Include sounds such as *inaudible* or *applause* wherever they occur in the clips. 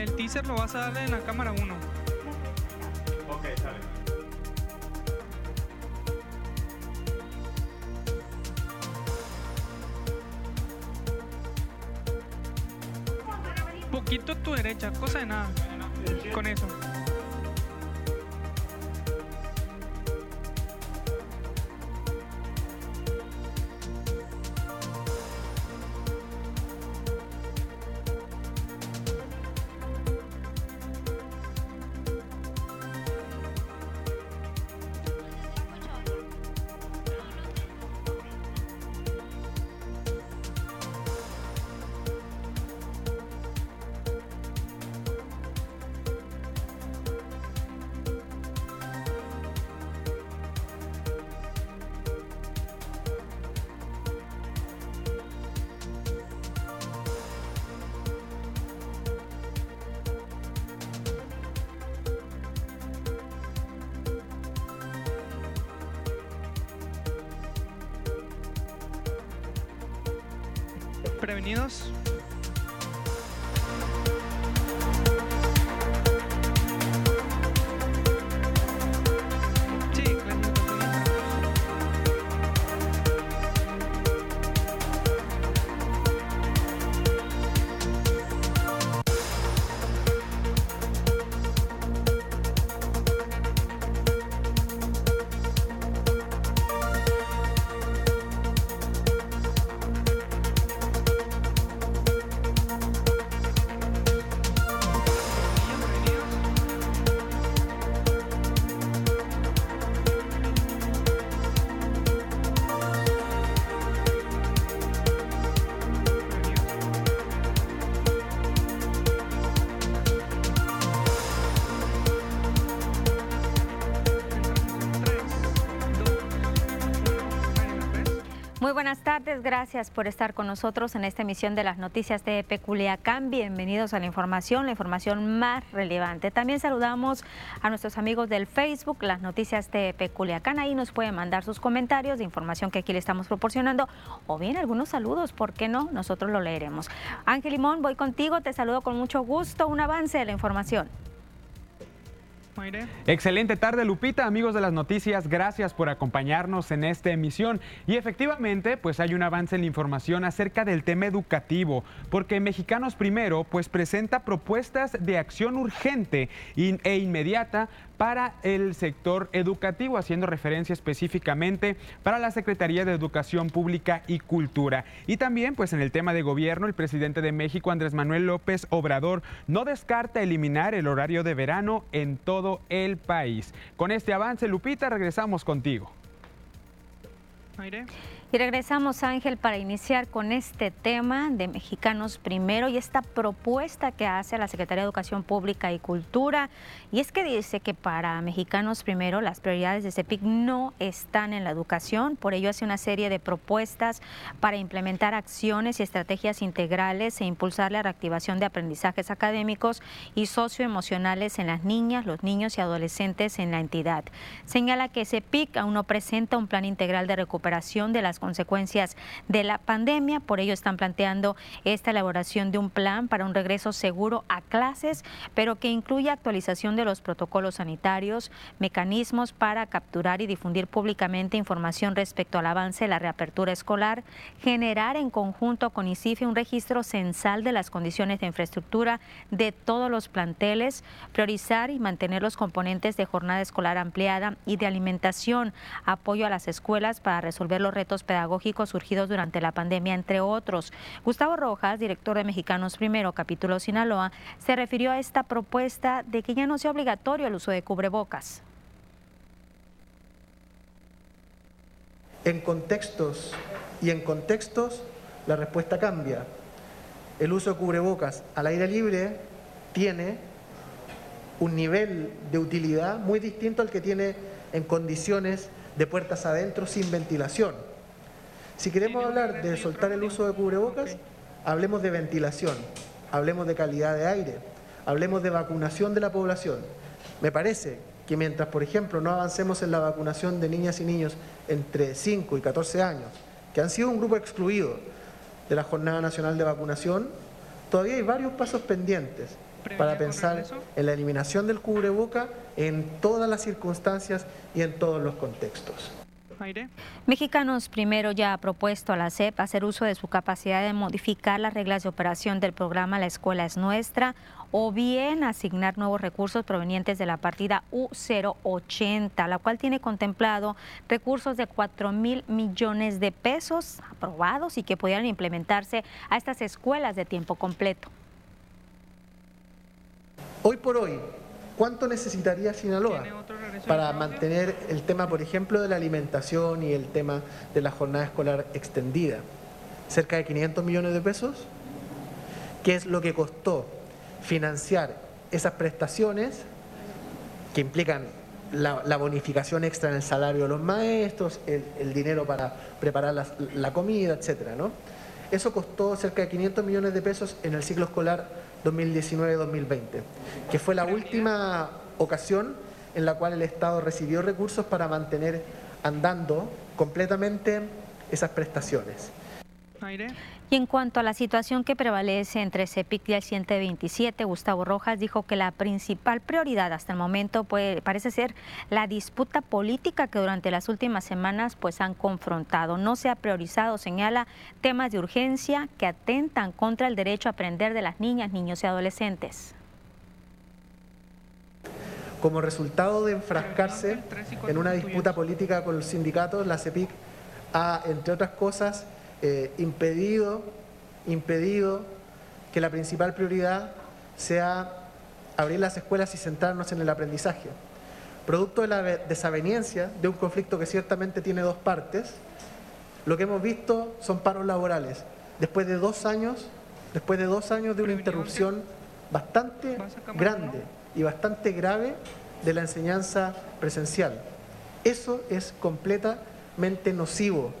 el teaser lo vas a darle en la cámara 1. Prevenidos. Gracias por estar con nosotros en esta emisión de las noticias de Peculiacán. Bienvenidos a la información, la información más relevante. También saludamos a nuestros amigos del Facebook, las noticias de Peculiacán. Ahí nos pueden mandar sus comentarios de información que aquí le estamos proporcionando o bien algunos saludos, ¿por qué no? Nosotros lo leeremos. Ángel Limón, voy contigo, te saludo con mucho gusto. Un avance de la información. Excelente tarde, Lupita, amigos de las noticias, gracias por acompañarnos en esta emisión. Y efectivamente, pues hay un avance en la información acerca del tema educativo, porque Mexicanos Primero, pues presenta propuestas de acción urgente e inmediata para el sector educativo, haciendo referencia específicamente para la Secretaría de Educación Pública y Cultura. Y también, pues en el tema de gobierno, el presidente de México, Andrés Manuel López Obrador, no descarta eliminar el horario de verano en todo el país. Con este avance, Lupita, regresamos contigo. Mayre. Y regresamos, Ángel, para iniciar con este tema de Mexicanos Primero y esta propuesta que hace la Secretaría de Educación Pública y Cultura. Y es que dice que para Mexicanos Primero las prioridades de CEPIC no están en la educación, por ello hace una serie de propuestas para implementar acciones y estrategias integrales e impulsar la reactivación de aprendizajes académicos y socioemocionales en las niñas, los niños y adolescentes en la entidad. Señala que CEPIC aún no presenta un plan integral de recuperación de las consecuencias de la pandemia, por ello están planteando esta elaboración de un plan para un regreso seguro a clases, pero que incluya actualización de los protocolos sanitarios, mecanismos para capturar y difundir públicamente información respecto al avance de la reapertura escolar, generar en conjunto con ICIFE un registro censal de las condiciones de infraestructura de todos los planteles, priorizar y mantener los componentes de jornada escolar ampliada y de alimentación, apoyo a las escuelas para resolver los retos pedagógicos surgidos durante la pandemia, entre otros. Gustavo Rojas, director de Mexicanos Primero, capítulo Sinaloa, se refirió a esta propuesta de que ya no sea obligatorio el uso de cubrebocas. En contextos y en contextos la respuesta cambia. El uso de cubrebocas al aire libre tiene un nivel de utilidad muy distinto al que tiene en condiciones de puertas adentro sin ventilación. Si queremos hablar de soltar el uso de cubrebocas, hablemos de ventilación, hablemos de calidad de aire, hablemos de vacunación de la población. Me parece que mientras, por ejemplo, no avancemos en la vacunación de niñas y niños entre 5 y 14 años, que han sido un grupo excluido de la Jornada Nacional de Vacunación, todavía hay varios pasos pendientes para pensar en la eliminación del cubreboca en todas las circunstancias y en todos los contextos. Mexicanos Primero ya ha propuesto a la CEP hacer uso de su capacidad de modificar las reglas de operación del programa La Escuela es Nuestra o bien asignar nuevos recursos provenientes de la partida U080, la cual tiene contemplado recursos de 4 mil millones de pesos aprobados y que pudieran implementarse a estas escuelas de tiempo completo. Hoy por hoy, ¿cuánto necesitaría Sinaloa para mantener el tema, por ejemplo, de la alimentación y el tema de la jornada escolar extendida? ¿Cerca de 500 millones de pesos? ¿Qué es lo que costó financiar esas prestaciones que implican la, bonificación extra en el salario de los maestros, el, dinero para preparar la, comida, etcétera, ¿no? Eso costó cerca de 500 millones de pesos en el ciclo escolar 2019-2020, que fue la última ocasión en la cual el Estado recibió recursos para mantener andando completamente esas prestaciones. Y en cuanto a la situación que prevalece entre CEPIC y el 127, Gustavo Rojas dijo que la principal prioridad hasta el momento parece ser la disputa política que durante las últimas semanas pues han confrontado. No se ha priorizado, señala, temas de urgencia que atentan contra el derecho a aprender de las niñas, niños y adolescentes. Como resultado de enfrascarse en una disputa política con los sindicatos, la CEPIC ha, entre otras cosas, eh, impedido, impedido que la principal prioridad sea abrir las escuelas y centrarnos en el aprendizaje. Producto de la desaveniencia de un conflicto que ciertamente tiene dos partes, lo que hemos visto son paros laborales. Después de dos años, después de dos años de una interrupción bastante grande y bastante grave de la enseñanza presencial. Eso es completamente nocivo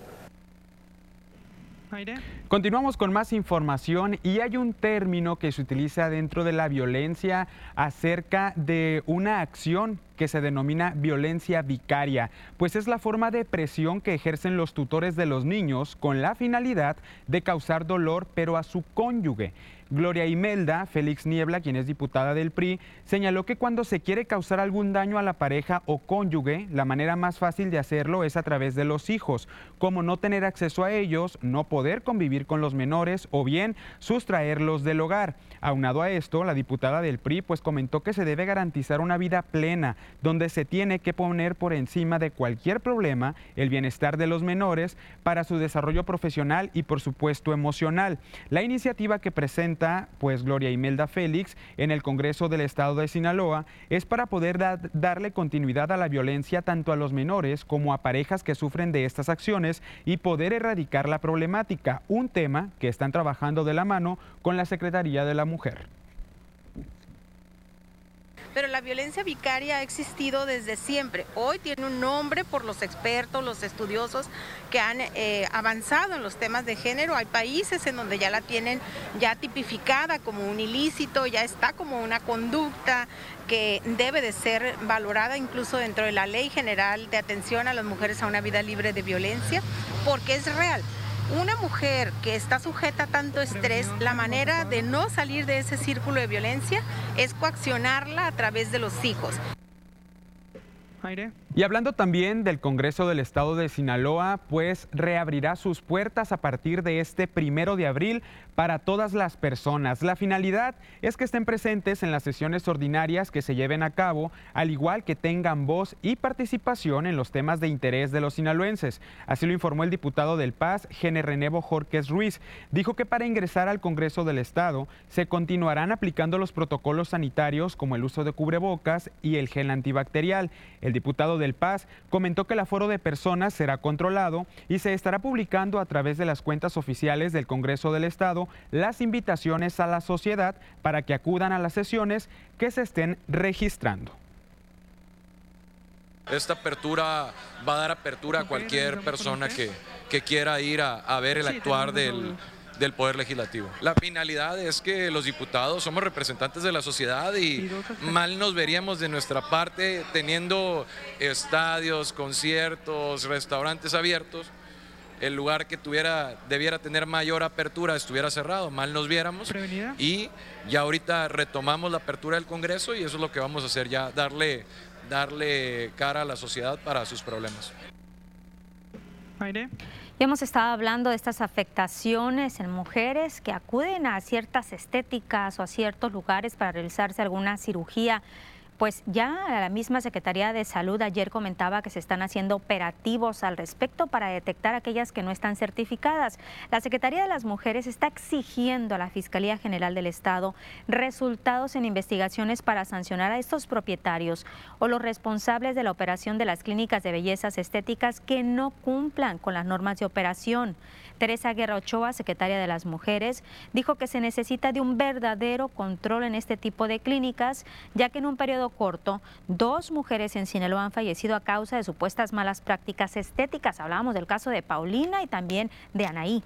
Continuamos con más información y hay un término que se utiliza dentro de la violencia acerca de una acción que se denomina violencia vicaria, pues es la forma de presión que ejercen los tutores de los niños con la finalidad de causar dolor pero a su cónyuge. Gloria Imelda, Félix Niebla, quien es diputada del PRI, señaló que cuando se quiere causar algún daño a la pareja o cónyuge, la manera más fácil de hacerlo es a través de los hijos, como no tener acceso a ellos, no poder convivir con los menores o bien sustraerlos del hogar. Aunado a esto, la diputada del PRI pues comentó que se debe garantizar una vida plena, donde se tiene que poner por encima de cualquier problema el bienestar de los menores para su desarrollo profesional y por supuesto emocional. La iniciativa que presenta pues Gloria Imelda Félix en el Congreso del Estado de Sinaloa es para poder darle continuidad a la violencia tanto a los menores como a parejas que sufren de estas acciones y poder erradicar la problemática, un tema que están trabajando de la mano con la Secretaría de la Mujer pero la violencia vicaria ha existido desde siempre. Hoy tiene un nombre por los expertos, los estudiosos que han eh, avanzado en los temas de género. Hay países en donde ya la tienen ya tipificada como un ilícito, ya está como una conducta que debe de ser valorada incluso dentro de la Ley General de Atención a las Mujeres a una Vida Libre de Violencia, porque es real. Una mujer que está sujeta a tanto estrés, la manera de no salir de ese círculo de violencia es coaccionarla a través de los hijos. Y hablando también del Congreso del Estado de Sinaloa, pues reabrirá sus puertas a partir de este primero de abril para todas las personas. La finalidad es que estén presentes en las sesiones ordinarias que se lleven a cabo, al igual que tengan voz y participación en los temas de interés de los sinaloenses. Así lo informó el diputado del Paz, Gene Renevo Jorques Ruiz. Dijo que para ingresar al Congreso del Estado se continuarán aplicando los protocolos sanitarios como el uso de cubrebocas y el gel antibacterial. El diputado del Paz comentó que el aforo de personas será controlado y se estará publicando a través de las cuentas oficiales del Congreso del Estado las invitaciones a la sociedad para que acudan a las sesiones que se estén registrando. Esta apertura va a dar apertura a cualquier persona que, que quiera ir a, a ver el actuar del, del Poder Legislativo. La finalidad es que los diputados somos representantes de la sociedad y mal nos veríamos de nuestra parte teniendo estadios, conciertos, restaurantes abiertos el lugar que tuviera, debiera tener mayor apertura estuviera cerrado, mal nos viéramos. Prevenida. Y ya ahorita retomamos la apertura del Congreso y eso es lo que vamos a hacer ya, darle, darle cara a la sociedad para sus problemas. Aire. Y hemos estado hablando de estas afectaciones en mujeres que acuden a ciertas estéticas o a ciertos lugares para realizarse alguna cirugía pues ya la misma Secretaría de Salud ayer comentaba que se están haciendo operativos al respecto para detectar aquellas que no están certificadas. La Secretaría de las Mujeres está exigiendo a la Fiscalía General del Estado resultados en investigaciones para sancionar a estos propietarios o los responsables de la operación de las clínicas de bellezas estéticas que no cumplan con las normas de operación. Teresa Guerra Ochoa, secretaria de las Mujeres, dijo que se necesita de un verdadero control en este tipo de clínicas, ya que en un periodo corto, dos mujeres en Sinaloa han fallecido a causa de supuestas malas prácticas estéticas. Hablábamos del caso de Paulina y también de Anaí.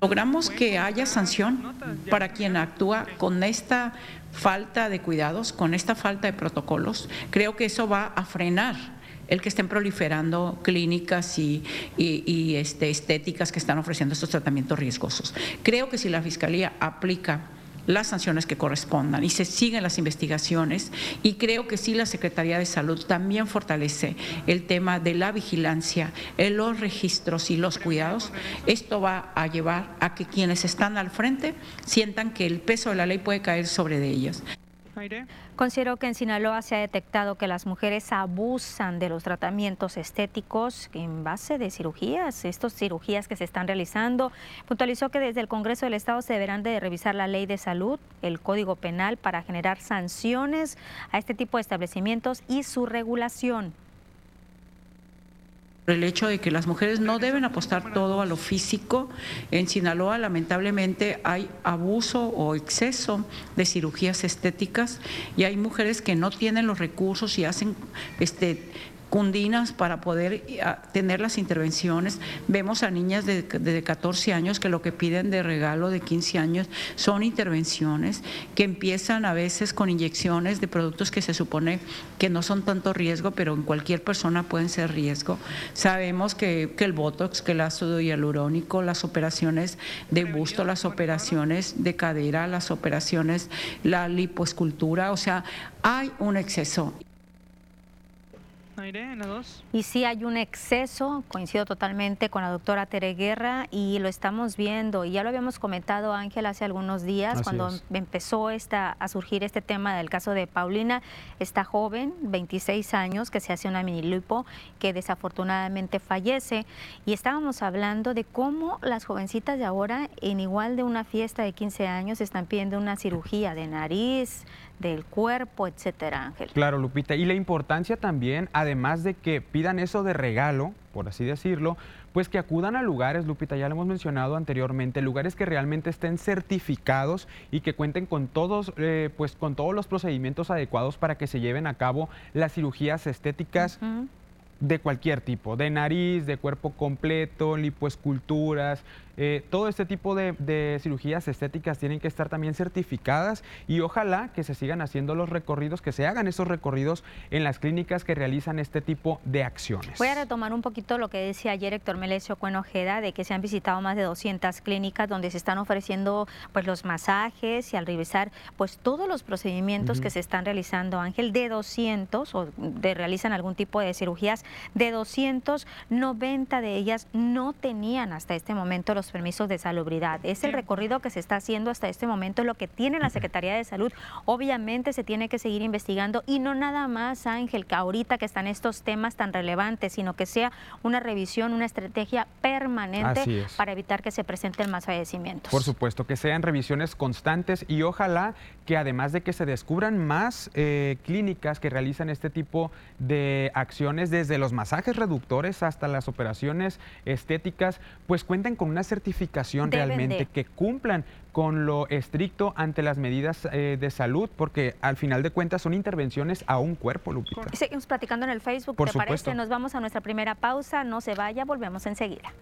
Logramos que haya sanción para quien actúa con esta falta de cuidados, con esta falta de protocolos. Creo que eso va a frenar el que estén proliferando clínicas y, este, estéticas que están ofreciendo estos tratamientos riesgosos. Creo que si la Fiscalía aplica las sanciones que correspondan y se siguen las investigaciones y creo que sí la Secretaría de Salud también fortalece el tema de la vigilancia, en los registros y los cuidados. Esto va a llevar a que quienes están al frente sientan que el peso de la ley puede caer sobre de ellas. Considero que en Sinaloa se ha detectado que las mujeres abusan de los tratamientos estéticos en base de cirugías, estas cirugías que se están realizando. Puntualizó que desde el Congreso del Estado se deberán de revisar la ley de salud, el Código Penal para generar sanciones a este tipo de establecimientos y su regulación el hecho de que las mujeres no deben apostar todo a lo físico. En Sinaloa, lamentablemente, hay abuso o exceso de cirugías estéticas y hay mujeres que no tienen los recursos y hacen este cundinas para poder tener las intervenciones. Vemos a niñas de, de, 14 años que lo que piden de regalo de 15 años son intervenciones que empiezan a veces con inyecciones de productos que se supone que no son tanto riesgo, pero en cualquier persona pueden ser riesgo. Sabemos que, que el Botox, que el ácido hialurónico, las operaciones de busto, las operaciones de cadera, las operaciones, la lipoescultura, o sea, hay un exceso. Y sí hay un exceso, coincido totalmente con la doctora Tere Guerra y lo estamos viendo. Y ya lo habíamos comentado, Ángel, hace algunos días, cuando empezó esta, a surgir este tema del caso de Paulina, esta joven, 26 años, que se hace una mini lipo, que desafortunadamente fallece. Y estábamos hablando de cómo las jovencitas de ahora, en igual de una fiesta de 15 años, están pidiendo una cirugía de nariz, del cuerpo, etcétera, Ángel. Claro, Lupita. Y la importancia también, además de que pidan eso de regalo, por así decirlo, pues que acudan a lugares, Lupita, ya lo hemos mencionado anteriormente, lugares que realmente estén certificados y que cuenten con todos, eh, pues con todos los procedimientos adecuados para que se lleven a cabo las cirugías estéticas de cualquier tipo, de nariz, de cuerpo completo, lipoesculturas, eh, todo este tipo de, cirugías estéticas tienen que estar también certificadas y ojalá que se sigan haciendo los recorridos, que se hagan esos recorridos en las clínicas que realizan este tipo de acciones. Voy a retomar un poquito lo que decía ayer Héctor Melesio Cuenojeda, de que se han visitado más de 200 clínicas donde se están ofreciendo pues los masajes y al revisar pues todos los procedimientos que se están realizando, Ángel, de 200 o de realizan algún tipo de cirugías, de 290 de ellas no tenían hasta este momento los permisos de salubridad. Es el recorrido que se está haciendo hasta este momento, lo que tiene la Secretaría de Salud. Obviamente se tiene que seguir investigando y no nada más, Ángel, que ahorita que están estos temas tan relevantes, sino que sea una revisión, una estrategia permanente para evitar que se presenten más fallecimientos. Por supuesto, que sean revisiones constantes y ojalá que además de que se descubran más eh, clínicas que realizan este tipo de acciones, desde los masajes reductores hasta las operaciones estéticas, pues cuenten con una certificación realmente que cumplan con lo estricto ante las medidas eh, de salud, porque al final de cuentas son intervenciones a un cuerpo, Lupita. Seguimos platicando en el Facebook, ¿te parece? Nos vamos a nuestra primera pausa, no se vaya, volvemos enseguida.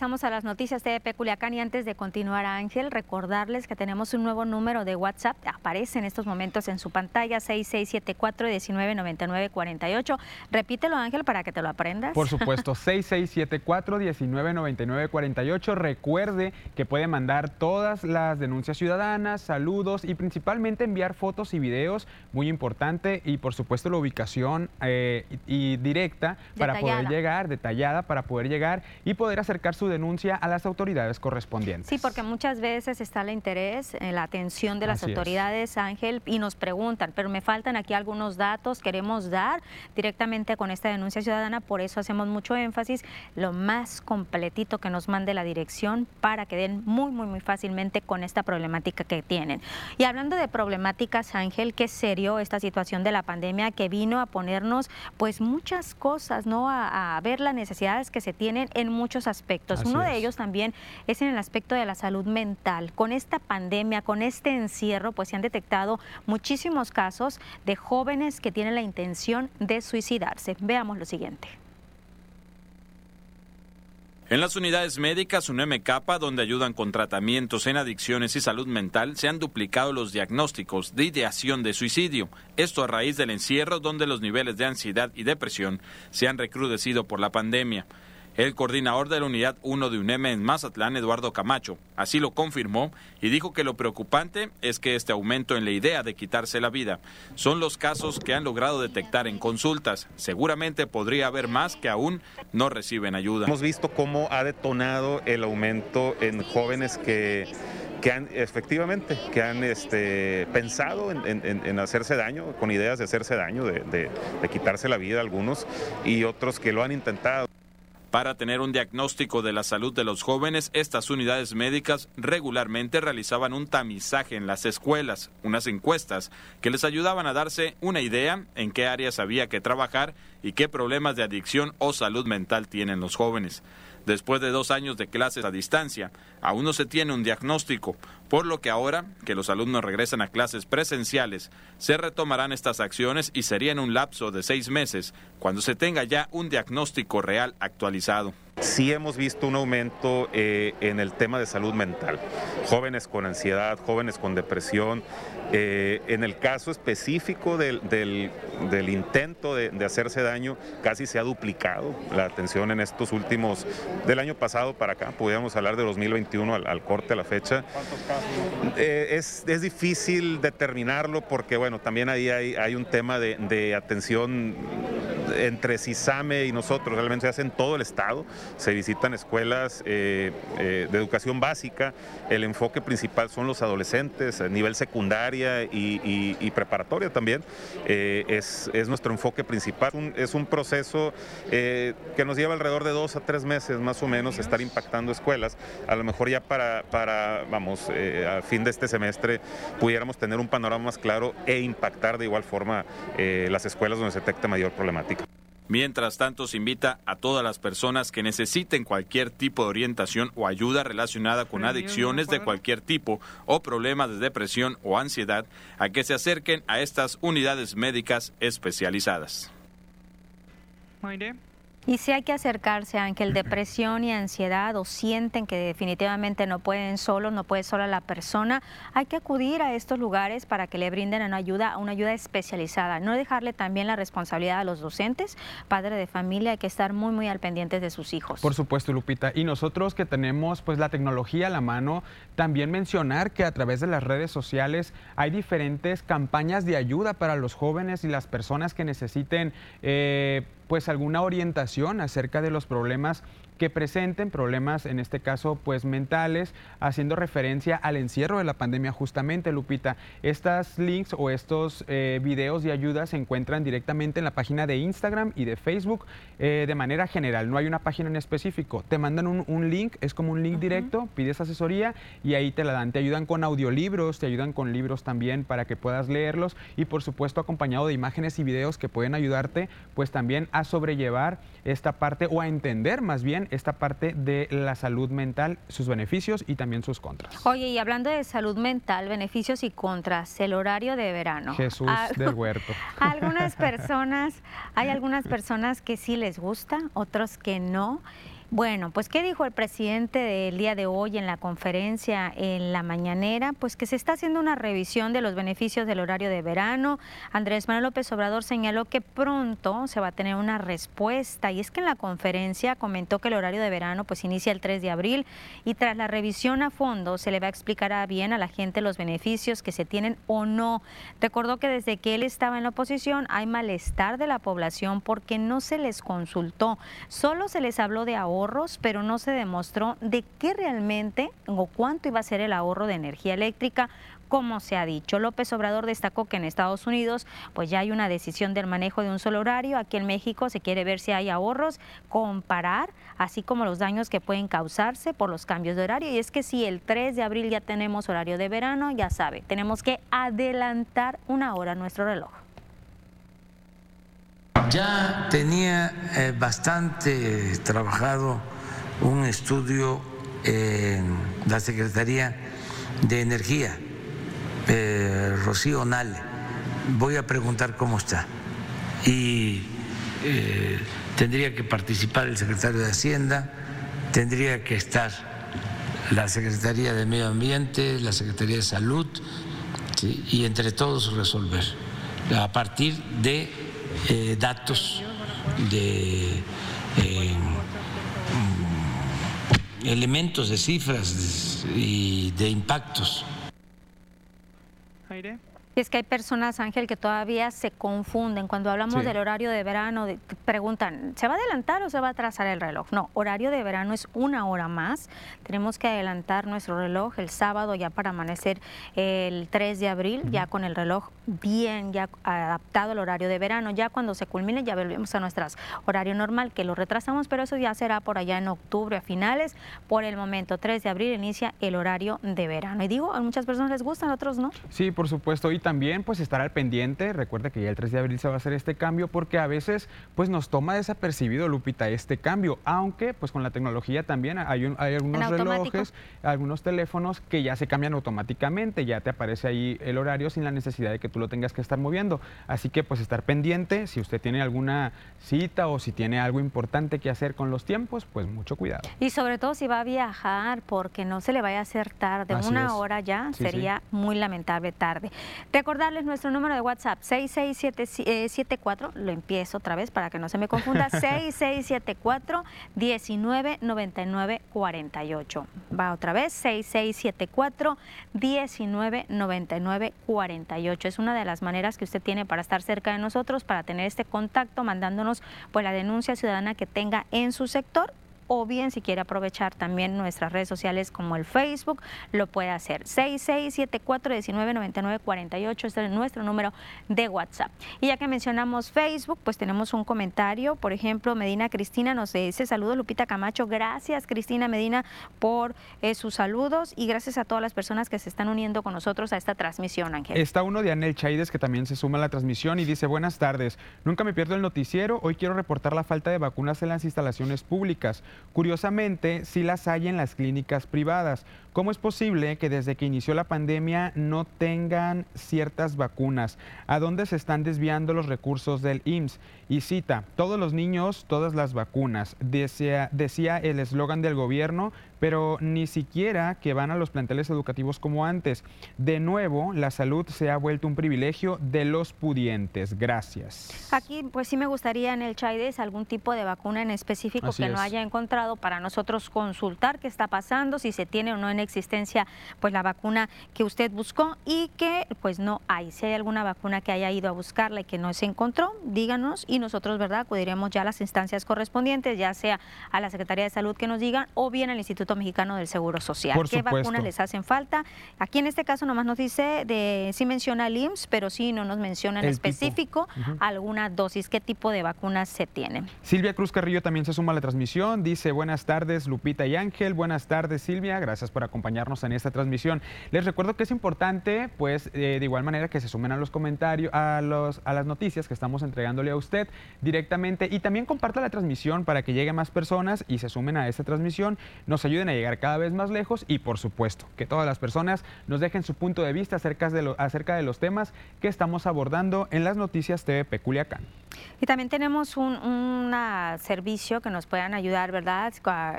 Regresamos a las noticias de Culiacán y antes de continuar, Ángel, recordarles que tenemos un nuevo número de WhatsApp. Aparece en estos momentos en su pantalla 6674-199948. Repítelo, Ángel, para que te lo aprendas. Por supuesto, *laughs* 6674-199948. Recuerde que puede mandar todas las denuncias ciudadanas, saludos y principalmente enviar fotos y videos, muy importante, y por supuesto la ubicación eh, y, directa para poder llegar, detallada, para poder llegar y poder acercar su denuncia a las autoridades correspondientes. Sí, porque muchas veces está el interés, en la atención de las autoridades, Ángel, y nos preguntan, pero me faltan aquí algunos datos, queremos dar directamente con esta denuncia ciudadana, por eso hacemos mucho énfasis, lo más completito que nos mande la dirección para que den muy, muy, muy fácilmente con esta problemática que tienen. Y hablando de problemáticas, Ángel, qué serio esta situación de la pandemia que vino a ponernos pues muchas cosas, ¿no? A, a ver las necesidades que se tienen en muchos aspectos. Uno de ellos también es en el aspecto de la salud mental. Con esta pandemia, con este encierro, pues se han detectado muchísimos casos de jóvenes que tienen la intención de suicidarse. Veamos lo siguiente. En las unidades médicas capa donde ayudan con tratamientos en adicciones y salud mental, se han duplicado los diagnósticos de ideación de suicidio. Esto a raíz del encierro donde los niveles de ansiedad y depresión se han recrudecido por la pandemia. El coordinador de la Unidad 1 de UNEME en Mazatlán, Eduardo Camacho, así lo confirmó y dijo que lo preocupante es que este aumento en la idea de quitarse la vida son los casos que han logrado detectar en consultas. Seguramente podría haber más que aún no reciben ayuda. Hemos visto cómo ha detonado el aumento en jóvenes que que han efectivamente que han este, pensado en, hacerse daño, con ideas de hacerse daño, de quitarse la vida algunos, y otros que lo han intentado. Para tener un diagnóstico de la salud de los jóvenes, estas unidades médicas regularmente realizaban un tamizaje en las escuelas, unas encuestas que les ayudaban a darse una idea en qué áreas había que trabajar y qué problemas de adicción o salud mental tienen los jóvenes. Después de dos años de clases a distancia, aún no se tiene un diagnóstico, por lo que ahora que los alumnos regresan a clases presenciales, se retomarán estas acciones y sería en un lapso de seis meses cuando se tenga ya un diagnóstico real actualizado. Sí hemos visto un aumento eh, en el tema de salud mental. Jóvenes con ansiedad, jóvenes con depresión. Eh, en el caso específico del, intento de, hacerse daño, casi se ha duplicado la atención en estos últimos, del año pasado para acá, podríamos hablar de 2021 al, corte a la fecha. Eh, es, difícil determinarlo porque, bueno, también ahí hay, un tema de, de atención entre CISAME y nosotros, realmente se hace en todo el estado. Se visitan escuelas eh, eh, de educación básica, el enfoque principal son los adolescentes a nivel secundaria y, preparatoria también, eh, es, nuestro enfoque principal. es un proceso que nos lleva alrededor de dos a tres meses más o menos estar impactando escuelas, a lo mejor ya para, para vamos, a fin de este semestre pudiéramos tener un panorama más claro e impactar de igual forma las escuelas donde se detecta mayor problemática. Mientras tanto, se invita a todas las personas que necesiten cualquier tipo de orientación o ayuda relacionada con adicciones de cualquier tipo o problemas de depresión o ansiedad a que se acerquen a estas unidades médicas especializadas. Y si hay que acercarse, Ángel, depresión y ansiedad o sienten que definitivamente no pueden solo, no puede sola la persona, hay que acudir a estos lugares para que le brinden una ayuda, una ayuda especializada. No dejarle también la responsabilidad a los docentes, padre de familia, hay que estar muy, muy al pendiente de sus hijos. Por supuesto, Lupita. Y nosotros que tenemos pues la tecnología a la mano, también mencionar que a través de las redes sociales hay diferentes campañas de ayuda para los jóvenes y las personas que necesiten eh, pues alguna orientación acerca de los problemas que presenten problemas, en este caso, pues mentales, haciendo referencia al encierro de la pandemia justamente, Lupita. Estas links o estos eh, videos de ayuda se encuentran directamente en la página de Instagram y de Facebook eh, de manera general, no hay una página en específico. Te mandan un, link, es como un link directo, pides asesoría y ahí te la dan. Te ayudan con audiolibros, te ayudan con libros también para que puedas leerlos y por supuesto acompañado de imágenes y videos que pueden ayudarte pues también a sobrellevar esta parte o a entender más bien esta parte de la salud mental, sus beneficios y también sus contras. Oye, y hablando de salud mental, beneficios y contras, el horario de verano. Jesús del *laughs* huerto. Algunas *laughs* personas, hay algunas personas que sí les gusta, otros que no. Bueno, pues ¿qué dijo el presidente del día de hoy en la conferencia en la mañanera? Pues que se está haciendo una revisión de los beneficios del horario de verano. Andrés Manuel López Obrador señaló que pronto se va a tener una respuesta y es que en la conferencia comentó que el horario de verano pues inicia el 3 de abril y tras la revisión a fondo se le va a explicar bien a la gente los beneficios que se tienen o no. Recordó que desde que él estaba en la oposición hay malestar de la población porque no se les consultó, solo se les habló de ahorro pero no se demostró de qué realmente o cuánto iba a ser el ahorro de energía eléctrica, como se ha dicho. López Obrador destacó que en Estados Unidos pues ya hay una decisión del manejo de un solo horario. Aquí en México se quiere ver si hay ahorros, comparar, así como los daños que pueden causarse por los cambios de horario. Y es que si el 3 de abril ya tenemos horario de verano, ya sabe, tenemos que adelantar una hora nuestro reloj. Ya tenía eh, bastante trabajado un estudio en la Secretaría de Energía, eh, Rocío Nale. Voy a preguntar cómo está. Y eh, tendría que participar el secretario de Hacienda, tendría que estar la Secretaría de Medio Ambiente, la Secretaría de Salud, y entre todos resolver a partir de eh, datos de eh, elementos de cifras y de impactos. Es que hay personas, Ángel, que todavía se confunden. Cuando hablamos del horario de verano, preguntan, ¿se va a adelantar o se va a atrasar el reloj? No, horario de verano es una hora más. Tenemos que adelantar nuestro reloj el sábado ya para amanecer el 3 de abril, ya con el reloj bien, ya adaptado al horario de verano. Ya cuando se culmine ya volvemos a nuestro horario normal, que lo retrasamos, pero eso ya será por allá en octubre a finales. Por el momento, 3 de abril inicia el horario de verano. Y digo, a muchas personas les gustan, a otros no. Sí, por supuesto. Y también pues estar al pendiente, recuerda que ya el 3 de abril se va a hacer este cambio porque a veces pues nos toma desapercibido, Lupita, este cambio, aunque pues con la tecnología también hay, hay algunos relojes, algunos teléfonos que ya se cambian automáticamente, ya te aparece ahí el horario sin la necesidad de que tú lo tengas que estar moviendo. Así que pues estar pendiente, si usted tiene alguna cita o si tiene algo importante que hacer con los tiempos, pues mucho cuidado. Y sobre todo si va a viajar, porque no se le vaya a hacer tarde, una hora ya sería muy lamentable tarde. Recordarles nuestro número de WhatsApp, 6674, lo empiezo otra vez para que no se me confunda, *laughs* 6674 199948. Va otra vez, 6674 199948. Es una de las maneras que usted tiene para estar cerca de nosotros, para tener este contacto, mandándonos pues la denuncia ciudadana que tenga en su sector o bien si quiere aprovechar también nuestras redes sociales como el Facebook, lo puede hacer. 6674199948 este es nuestro número de WhatsApp. Y ya que mencionamos Facebook, pues tenemos un comentario, por ejemplo, Medina Cristina nos dice saludos Lupita Camacho, gracias Cristina Medina por eh, sus saludos y gracias a todas las personas que se están uniendo con nosotros a esta transmisión, Ángel. Está uno de Anel Chaides que también se suma a la transmisión y dice buenas tardes, nunca me pierdo el noticiero, hoy quiero reportar la falta de vacunas en las instalaciones públicas. Curiosamente, sí las hay en las clínicas privadas. ¿Cómo es posible que desde que inició la pandemia no tengan ciertas vacunas? ¿A dónde se están desviando los recursos del IMSS? Y cita, todos los niños, todas las vacunas. Decía, decía el eslogan del gobierno, pero ni siquiera que van a los planteles educativos como antes. De nuevo, la salud se ha vuelto un privilegio de los pudientes. Gracias. Aquí, pues sí me gustaría en el Chaides algún tipo de vacuna en específico que no haya encontrado para nosotros consultar qué está pasando, si se tiene o no en existencia pues la vacuna que usted buscó y que pues no hay. Si hay alguna vacuna que haya ido a buscarla y que no se encontró, díganos y nosotros, ¿verdad?, acudiremos ya a las instancias correspondientes, ya sea a la Secretaría de Salud que nos digan o bien al Instituto Mexicano del Seguro Social. ¿Qué vacunas les hacen falta? Aquí en este caso nomás nos dice, de, sí menciona el IMSS, pero sí no nos menciona en específico alguna dosis, qué tipo de vacunas se tienen. Silvia Cruz Carrillo también se suma a la transmisión, dice buenas tardes Lupita y Ángel, buenas tardes Silvia, gracias por acompañarnos en esta transmisión. Les recuerdo que es importante, pues, eh, de igual manera que se sumen a los comentarios, a, los, a las noticias que estamos entregándole a usted directamente y también comparta la transmisión para que llegue más personas y se sumen a esta transmisión, nos ayuden a llegar cada vez más lejos y, por supuesto, que todas las personas nos dejen su punto de vista acerca de, acerca de los temas que estamos abordando en las noticias TV Culiacán. Y también tenemos un, servicio que nos puedan ayudar, ¿verdad?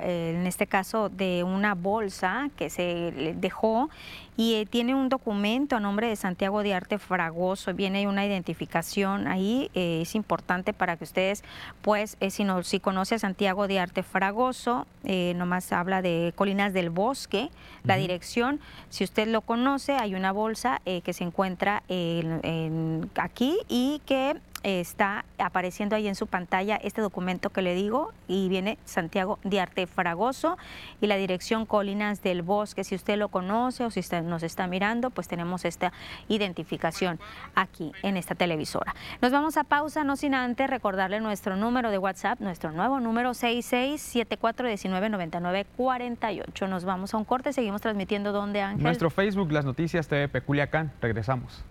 En este caso de una bolsa que se dejó y eh, tiene un documento a nombre de Santiago de Arte Fragoso, viene una identificación ahí, eh, es importante para que ustedes, pues, eh, si, no, si conoce a Santiago de Arte Fragoso, nomás habla de Colinas del Bosque, la dirección, si usted lo conoce, hay una bolsa que se encuentra aquí y que está apareciendo ahí en su pantalla este documento que le digo y viene Santiago de Arte Fragoso y la dirección Colinas del Bosque. Si usted lo conoce o si nos está mirando, pues tenemos esta identificación aquí en esta televisora. Nos vamos a pausa, no sin antes recordarle nuestro número de WhatsApp, nuestro nuevo número 6674199948. Nos vamos a un corte, seguimos transmitiendo donde Ángel. Nuestro Facebook, Las Noticias TV Peculiacán. Regresamos.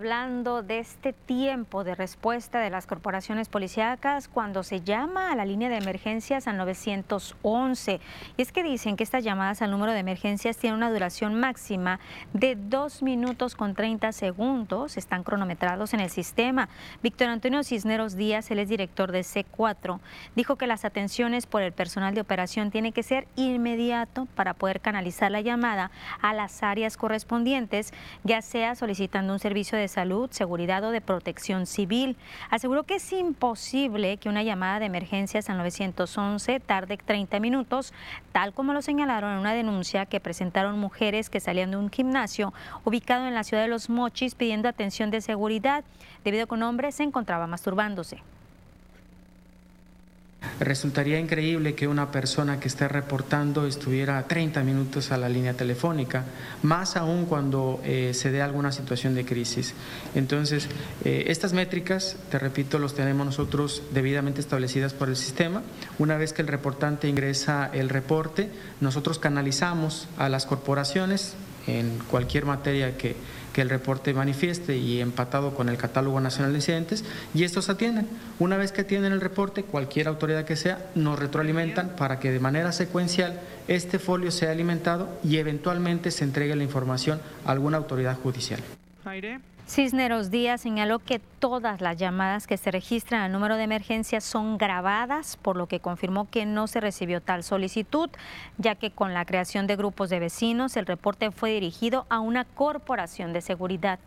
Hablando de este tiempo de respuesta de las corporaciones policíacas cuando se llama a la línea de emergencias al 911. Y es que dicen que estas llamadas al número de emergencias tienen una duración máxima de 2 minutos con 30 segundos. Están cronometrados en el sistema. Víctor Antonio Cisneros Díaz, él es director de C4, dijo que las atenciones por el personal de operación tienen que ser inmediato para poder canalizar la llamada a las áreas correspondientes, ya sea solicitando un servicio de Salud, Seguridad o de Protección Civil. Aseguró que es imposible que una llamada de emergencias al 911 tarde 30 minutos, tal como lo señalaron en una denuncia que presentaron mujeres que salían de un gimnasio ubicado en la ciudad de Los Mochis pidiendo atención de seguridad debido a que un hombre se encontraba masturbándose. Resultaría increíble que una persona que esté reportando estuviera 30 minutos a la línea telefónica, más aún cuando eh, se dé alguna situación de crisis. Entonces, eh, estas métricas, te repito, los tenemos nosotros debidamente establecidas por el sistema. Una vez que el reportante ingresa el reporte, nosotros canalizamos a las corporaciones en cualquier materia que, que el reporte manifieste y empatado con el Catálogo Nacional de Incidentes y estos atienden. Una vez que atienden el reporte, cualquier autoridad que sea, nos retroalimentan para que de manera secuencial este folio sea alimentado y eventualmente se entregue la información a alguna autoridad judicial. Cisneros Díaz señaló que todas las llamadas que se registran al número de emergencia son grabadas, por lo que confirmó que no se recibió tal solicitud, ya que con la creación de grupos de vecinos el reporte fue dirigido a una corporación de seguridad.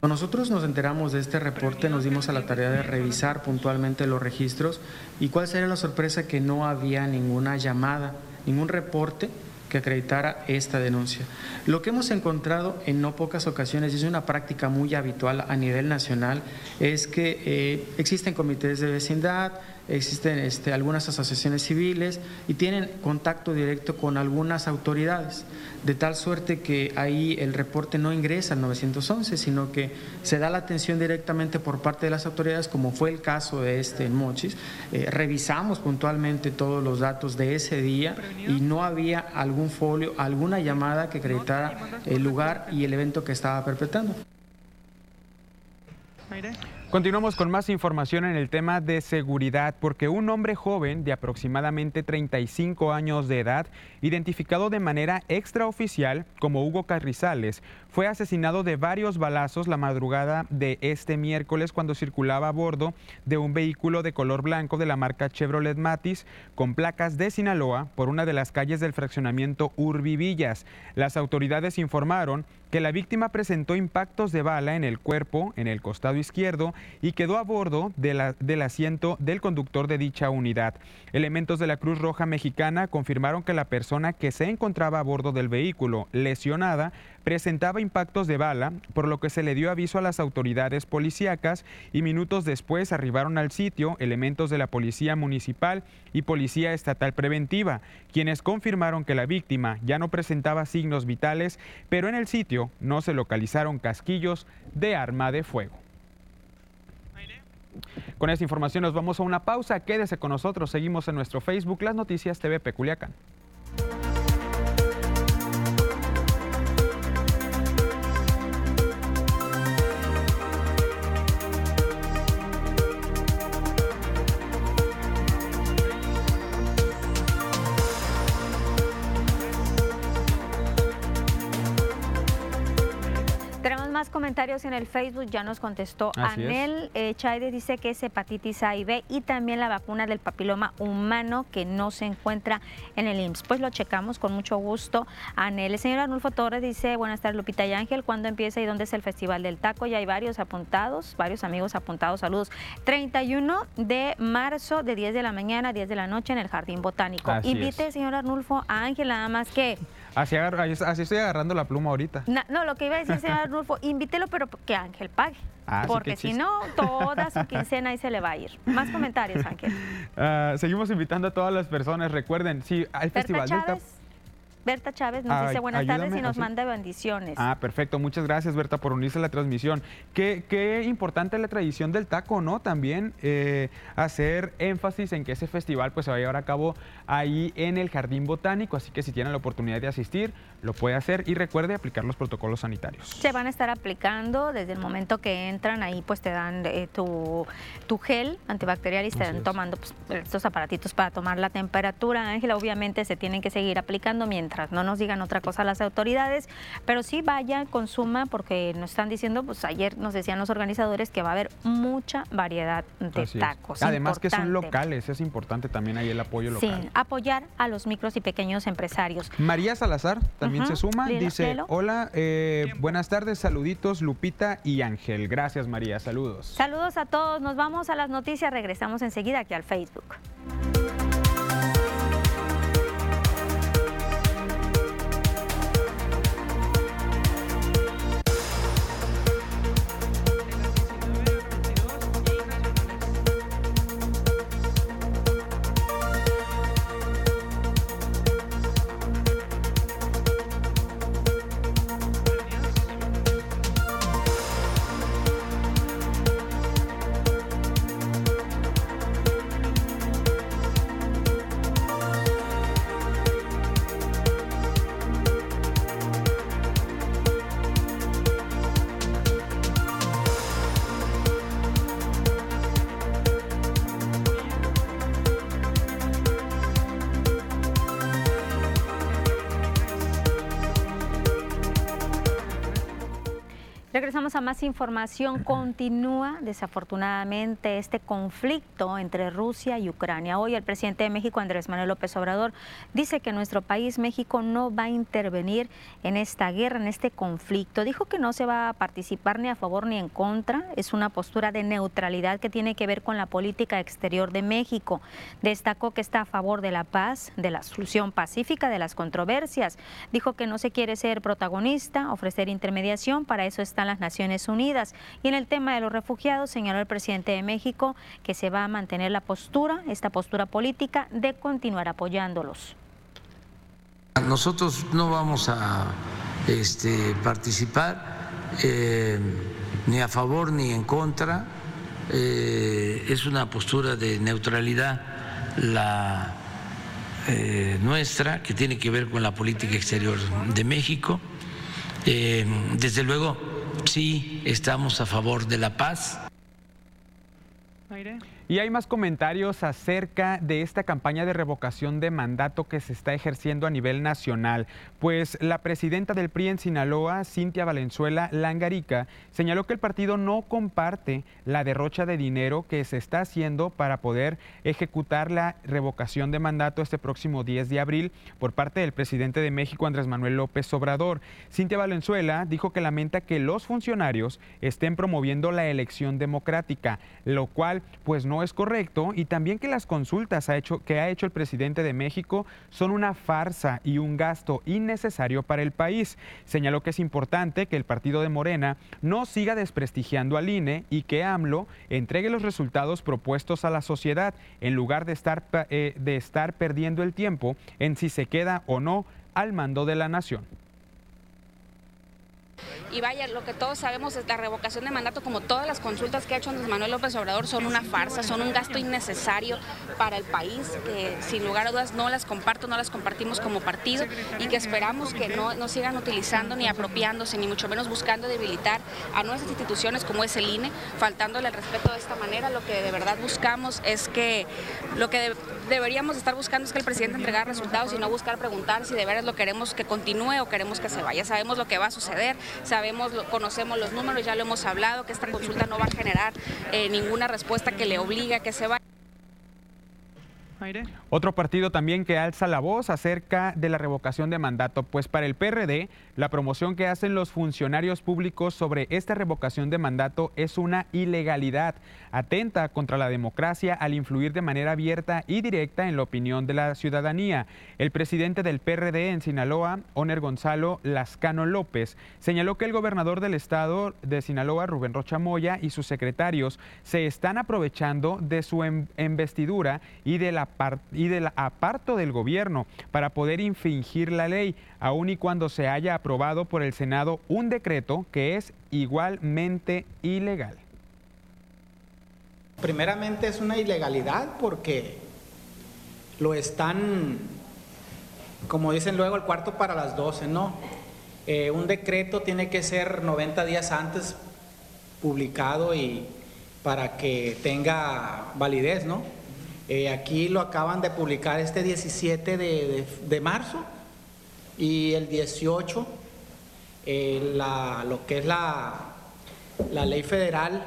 Cuando nosotros nos enteramos de este reporte, nos dimos a la tarea de revisar puntualmente los registros y cuál sería la sorpresa que no había ninguna llamada, ningún reporte que acreditara esta denuncia. Lo que hemos encontrado en no pocas ocasiones, y es una práctica muy habitual a nivel nacional, es que eh, existen comités de vecindad, existen este, algunas asociaciones civiles y tienen contacto directo con algunas autoridades, de tal suerte que ahí el reporte no ingresa al 911, sino que se da la atención directamente por parte de las autoridades, como fue el caso de este en Mochis. Eh, revisamos puntualmente todos los datos de ese día y no había algún folio, alguna llamada que acreditara el lugar y el evento que estaba perpetrando. Continuamos con más información en el tema de seguridad porque un hombre joven de aproximadamente 35 años de edad, identificado de manera extraoficial como Hugo Carrizales, fue asesinado de varios balazos la madrugada de este miércoles cuando circulaba a bordo de un vehículo de color blanco de la marca Chevrolet Matiz con placas de Sinaloa por una de las calles del fraccionamiento Urbivillas. Las autoridades informaron que la víctima presentó impactos de bala en el cuerpo, en el costado izquierdo y quedó a bordo del asiento del conductor de dicha unidad. Elementos de la Cruz Roja Mexicana confirmaron que la persona que se encontraba a bordo del vehículo lesionada presentaba impactos de bala, por lo que se le dio aviso a las autoridades policíacas y minutos después arribaron al sitio elementos de la Policía Municipal y Policía Estatal Preventiva, quienes confirmaron que la víctima ya no presentaba signos vitales, pero en el sitio no se localizaron casquillos de arma de fuego. Con esta información nos vamos a una pausa. Quédese con nosotros. Seguimos en nuestro Facebook Las Noticias TV Peculiacán. Comentarios en el Facebook, ya nos contestó Anel eh, Chaide, dice que es hepatitis A y B y también la vacuna del papiloma humano que no se encuentra en el IMSS. Pues lo checamos con mucho gusto. Anel, el señor Arnulfo Torres dice, buenas tardes Lupita y Ángel, ¿cuándo empieza y dónde es el Festival del Taco? Ya hay varios apuntados, varios amigos apuntados, saludos. 31 de marzo de 10 de la mañana a 10 de la noche en el Jardín Botánico. Invite, señor Arnulfo, a Ángel nada más que... Así, así, estoy agarrando la pluma ahorita. No, lo que iba a decir, señor Arnulfo, invítelo, pero que Ángel pague. Ah, porque si no, toda su *laughs* quincena ahí se le va a ir. Más comentarios, Ángel. *laughs* Ah, seguimos invitando a todas las personas. Recuerden, sí, al Festival del Berta Chávez nos dice buenas tardes y nos manda bendiciones. Ah, perfecto. Muchas gracias, Berta, por unirse a la transmisión. Qué, qué importante la tradición del taco, ¿no? También eh, hacer énfasis en que ese festival pues, se va a llevar a cabo ahí en el Jardín Botánico, así que si tienen la oportunidad de asistir, lo puede hacer y recuerde aplicar los protocolos sanitarios. Se van a estar aplicando desde el momento que entran, ahí pues te dan eh, tu, tu, gel antibacterial y están tomando pues, estos aparatitos para tomar la temperatura. Ángela, obviamente se tienen que seguir aplicando mientras no nos digan otra cosa las autoridades, pero sí vaya, consuma, porque nos están diciendo, pues ayer nos decían los organizadores que va a haber mucha variedad de tacos. Además que son locales, es importante también ahí el apoyo local. Sí, apoyar a los micros y pequeños empresarios. María Salazar también se suma, dice, hola, eh, buenas tardes, saluditos Lupita y Ángel. Gracias María, saludos. Saludos a todos, nos vamos a las noticias, regresamos enseguida aquí al Facebook. A más información. Continúa desafortunadamente este conflicto entre Rusia y Ucrania. Hoy el presidente de México, Andrés Manuel López Obrador, dice que nuestro país, México, no va a intervenir en esta guerra, en este conflicto. Dijo que no se va a participar ni a favor ni en contra. Es una postura de neutralidad que tiene que ver con la política exterior de México. Destacó que está a favor de la paz, de la solución pacífica de las controversias. Dijo que no se quiere ser protagonista, ofrecer intermediación, para eso están las Naciones Unidas. Y en el tema de los refugiados, señaló el presidente de México que se va a mantener la postura, esta postura política, de continuar apoyándolos. Nosotros no vamos a este, participar eh, ni a favor ni en contra. Eh, es una postura de neutralidad la eh, nuestra, que tiene que ver con la política exterior de México. desde luego, sí estamos a favor de la paz. Y hay más comentarios acerca de esta campaña de revocación de mandato que se está ejerciendo a nivel nacional, pues la presidenta del PRI en Sinaloa, Cintia Valenzuela Langarica, señaló que el partido no comparte la derrocha de dinero que se está haciendo para poder ejecutar la revocación de mandato este próximo 10 de abril por parte del presidente de México, Andrés Manuel López Obrador. Cintia Valenzuela dijo que lamenta que los funcionarios estén promoviendo la elección democrática, lo cual pues no es correcto y también que las consultas ha hecho, que ha hecho el presidente de México son una farsa y un gasto innecesario para el país. Señaló que es importante que el partido de Morena no siga desprestigiando al INE y que AMLO entregue los resultados propuestos a la sociedad en lugar de estar, eh, de estar perdiendo el tiempo en si se queda o no al mando de la nación. Y vaya, lo que todos sabemos es la revocación de mandato, como todas las consultas que ha hecho Andrés Manuel López Obrador, son una farsa, son un gasto innecesario para el país, que sin lugar a dudas no las comparto, no las compartimos como partido y que esperamos que no, no sigan utilizando ni apropiándose, ni mucho menos buscando debilitar a nuestras instituciones como es el INE, faltándole el respeto de esta manera. Lo que de verdad buscamos es que lo que deberíamos estar buscando es que el presidente entregara resultados y no buscar preguntar si de veras lo queremos que continúe o queremos que se vaya. Sabemos lo que va a suceder, sabemos, conocemos los números, ya lo hemos hablado, que esta consulta no va a generar eh, ninguna respuesta que le obligue a que se vaya. Otro partido también que alza la voz acerca de la revocación de mandato, pues para el PRD la promoción que hacen los funcionarios públicos sobre esta revocación de mandato es una ilegalidad, atenta contra la democracia al influir de manera abierta y directa en la opinión de la ciudadanía. El presidente del PRD en Sinaloa, Oner Gonzalo Lascano López, señaló que el gobernador del estado de Sinaloa, Rubén Rocha Moya, y sus secretarios se están aprovechando de su em-, investidura y de la y del aparto del gobierno para poder infringir la ley, aun y cuando se haya aprobado por el Senado un decreto que es igualmente ilegal. Primeramente es una ilegalidad porque lo están, como dicen luego, el cuarto para las 12, ¿no? Eh, un decreto tiene que ser 90 días antes publicado y para que tenga validez, ¿no? Eh, aquí lo acaban de publicar este 17 de, marzo y el 18 eh, lo que es la, la ley federal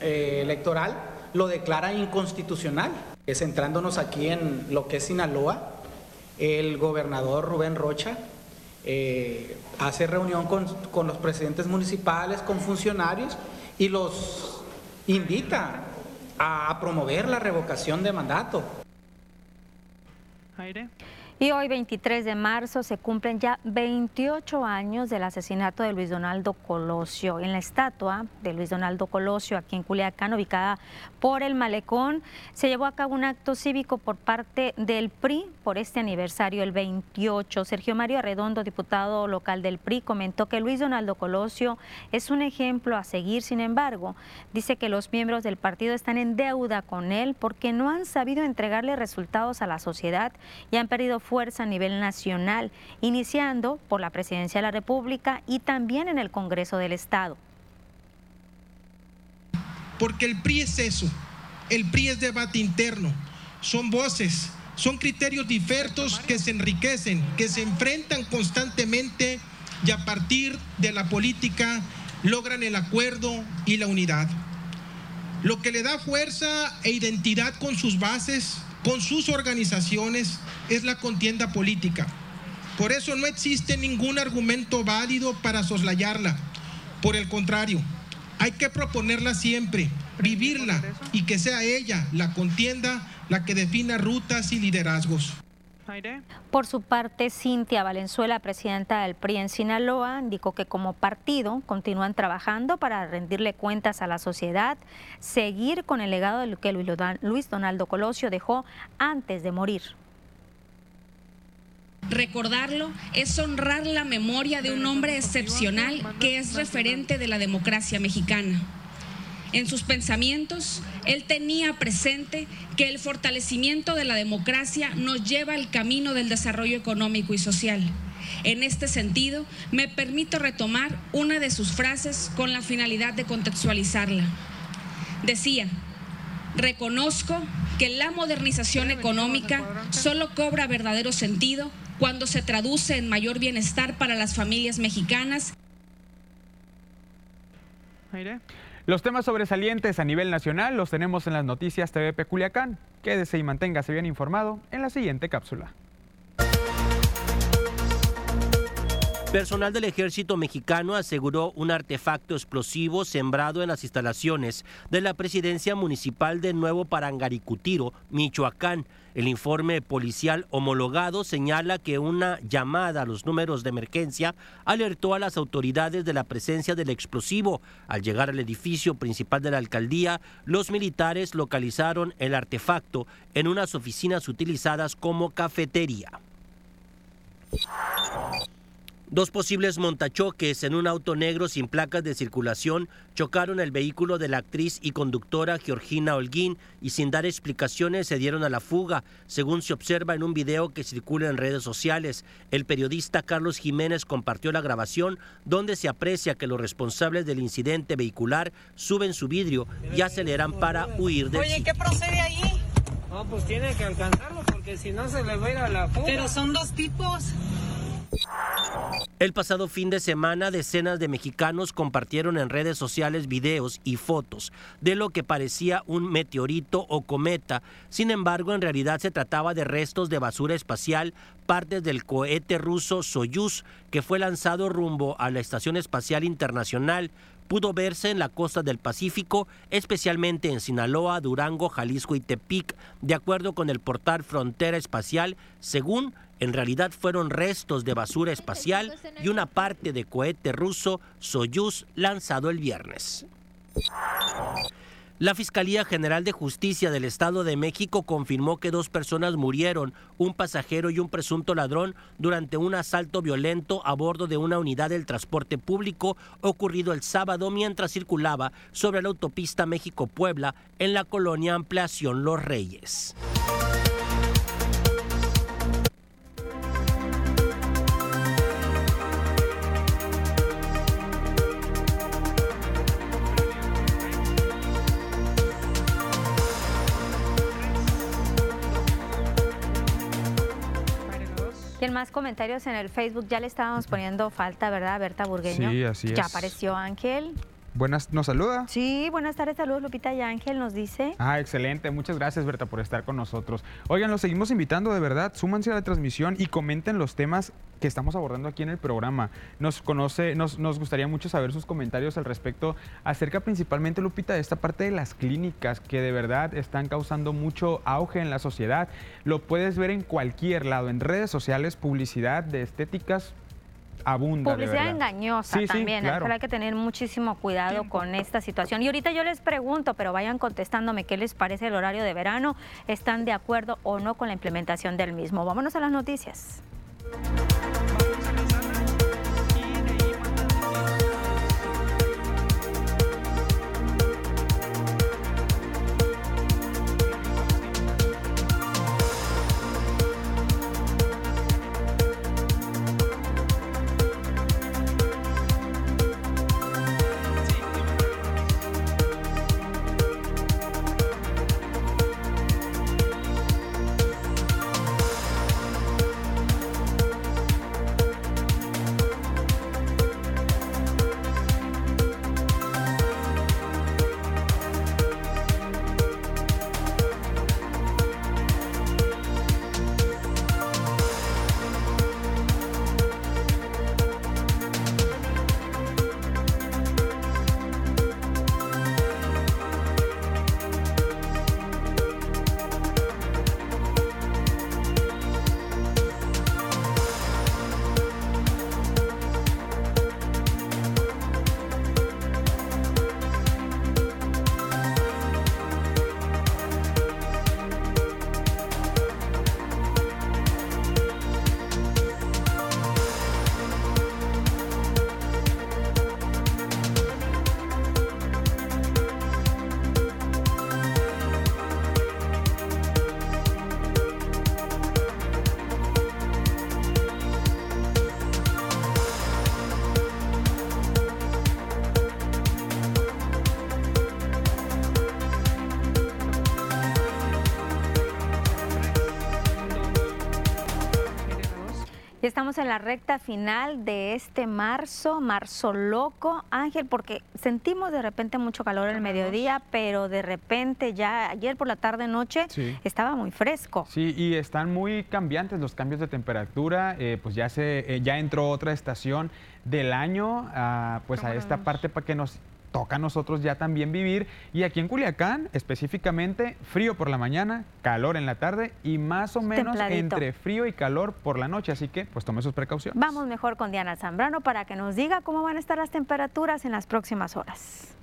eh, electoral lo declara inconstitucional. Centrándonos aquí en lo que es Sinaloa, el gobernador Rubén Rocha hace reunión con, con los presidentes municipales, con funcionarios y los invita a promover la revocación de mandato. Y hoy, 23 de marzo, se cumplen ya 28 años del asesinato de Luis Donaldo Colosio. En la estatua de Luis Donaldo Colosio, aquí en Culiacán, ubicada por el Malecón, se llevó a cabo un acto cívico por parte del PRI por este aniversario, el 28. Sergio Mario Arredondo, diputado local del PRI, comentó que Luis Donaldo Colosio es un ejemplo a seguir. Sin embargo, dice que los miembros del partido están en deuda con él porque no han sabido entregarle resultados a la sociedad y han perdido fuerza a nivel nacional, iniciando por la Presidencia de la República y también en el Congreso del Estado. Porque el PRI es eso, el PRI es debate interno, son voces, son criterios diversos que se enriquecen, que se enfrentan constantemente y a partir de la política logran el acuerdo y la unidad. Lo que le da fuerza e identidad con sus bases, con sus organizaciones, es la contienda política. Por eso no existe ningún argumento válido para soslayarla. Por el contrario, hay que proponerla siempre, vivirla y que sea ella, la contienda, la que defina rutas y liderazgos. Por su parte, Cintia Valenzuela, presidenta del PRI en Sinaloa, indicó que como partido continúan trabajando para rendirle cuentas a la sociedad, seguir con el legado que Luis Donaldo Colosio dejó antes de morir. Recordarlo es honrar la memoria de un hombre excepcional que es referente de la democracia mexicana. En sus pensamientos, él tenía presente que el fortalecimiento de la democracia nos lleva al camino del desarrollo económico y social. En este sentido, me permito retomar una de sus frases con la finalidad de contextualizarla. Decía, reconozco que la modernización económica solo cobra verdadero sentido cuando se traduce en mayor bienestar para las familias mexicanas. Los temas sobresalientes a nivel nacional los tenemos en las noticias TVP Culiacán. Quédese y manténgase bien informado en la siguiente cápsula. Personal del ejército mexicano aseguró un artefacto explosivo sembrado en las instalaciones de la presidencia municipal de Nuevo Parangaricutiro, Michoacán. El informe policial homologado señala que una llamada a los números de emergencia alertó a las autoridades de la presencia del explosivo. Al llegar al edificio principal de la alcaldía, los militares localizaron el artefacto en unas oficinas utilizadas como cafetería. Dos posibles montachoques en un auto negro sin placas de circulación chocaron el vehículo de la actriz y conductora Georgina Holguín y sin dar explicaciones se dieron a la fuga, según se observa en un video que circula en redes sociales. El periodista Carlos Jiménez compartió la grabación donde se aprecia que los responsables del incidente vehicular suben su vidrio y aceleran para huir de Oye, ¿qué procede ahí? No, pues tiene que alcanzarlo porque si no se le va a ir a la fuga. Pero son dos tipos. El pasado fin de semana, decenas de mexicanos compartieron en redes sociales videos y fotos de lo que parecía un meteorito o cometa. Sin embargo, en realidad se trataba de restos de basura espacial, partes del cohete ruso Soyuz, que fue lanzado rumbo a la Estación Espacial Internacional pudo verse en la costa del Pacífico, especialmente en Sinaloa, Durango, Jalisco y Tepic, de acuerdo con el portal Frontera Espacial, según en realidad fueron restos de basura espacial y una parte de cohete ruso Soyuz lanzado el viernes. La Fiscalía General de Justicia del Estado de México confirmó que dos personas murieron, un pasajero y un presunto ladrón, durante un asalto violento a bordo de una unidad del transporte público ocurrido el sábado mientras circulaba sobre la autopista México-Puebla en la colonia Ampliación Los Reyes. Y en más comentarios en el Facebook ya le estábamos poniendo falta, ¿verdad? Berta Burgueño. Sí, así es. Ya apareció Ángel. Buenas, ¿nos saluda? Sí, buenas tardes, saludos Lupita y Ángel nos dice. Ah, excelente, muchas gracias Berta por estar con nosotros. Oigan, los seguimos invitando de verdad, súmanse a la transmisión y comenten los temas que estamos abordando aquí en el programa. Nos conoce, nos, nos gustaría mucho saber sus comentarios al respecto acerca principalmente, Lupita, de esta parte de las clínicas que de verdad están causando mucho auge en la sociedad. Lo puedes ver en cualquier lado, en redes sociales, publicidad de estéticas, abunda. Publicidad engañosa también. hay que tener muchísimo cuidado con esta situación. Y ahorita yo les pregunto, pero vayan contestándome qué les parece el horario de verano. ¿Están de acuerdo o no con la implementación del mismo? Vámonos a las noticias. Estamos en la recta final de este marzo, marzo loco, Ángel, porque sentimos de repente mucho calor en el mediodía, pero de repente ya ayer por la tarde noche estaba muy fresco. Sí, y están muy cambiantes los cambios de temperatura, eh, pues ya se eh, ya entró otra estación del año, ah, pues a esta parte para que nos toca a nosotros ya también vivir. Y aquí en Culiacán, específicamente, frío por la mañana, calor en la tarde y más o menos entre frío y calor por la noche. Así que, pues tome sus precauciones. Vamos mejor con Diana Zambrano para que nos diga cómo van a estar las temperaturas en las próximas horas.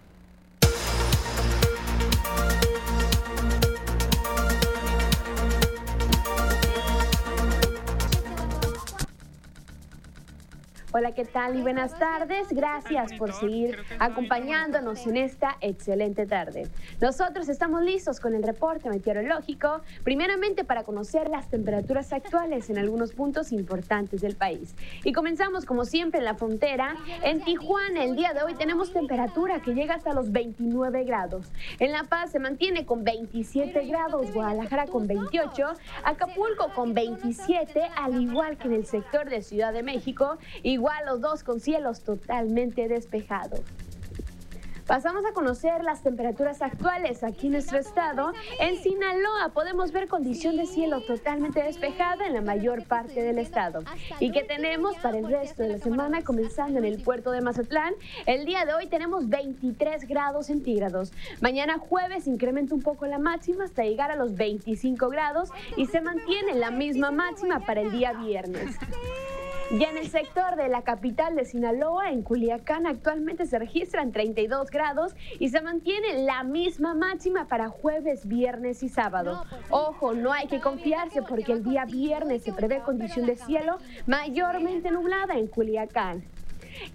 Hola, ¿qué tal y buenas tardes? Gracias por seguir acompañándonos en esta excelente tarde. Nosotros estamos listos con el reporte meteorológico, primeramente para conocer las temperaturas actuales en algunos puntos importantes del país. Y comenzamos como siempre en la frontera. En Tijuana el día de hoy tenemos temperatura que llega hasta los 29 grados. En La Paz se mantiene con 27 grados, Guadalajara con 28, Acapulco con 27, al igual que en el sector de Ciudad de México. Igual los dos con cielos totalmente despejados. Pasamos a conocer las temperaturas actuales aquí en nuestro estado. En Sinaloa podemos ver condición de cielo totalmente despejada en la mayor parte del estado. ¿Y que tenemos para el resto de la semana comenzando en el puerto de Mazatlán? El día de hoy tenemos 23 grados centígrados. Mañana jueves incrementa un poco la máxima hasta llegar a los 25 grados y se mantiene la misma máxima para el día viernes. Ya en el sector de la capital de Sinaloa, en Culiacán, actualmente se registran 32 grados y se mantiene la misma máxima para jueves, viernes y sábado. Ojo, no hay que confiarse porque el día viernes se prevé condición de cielo mayormente nublada en Culiacán.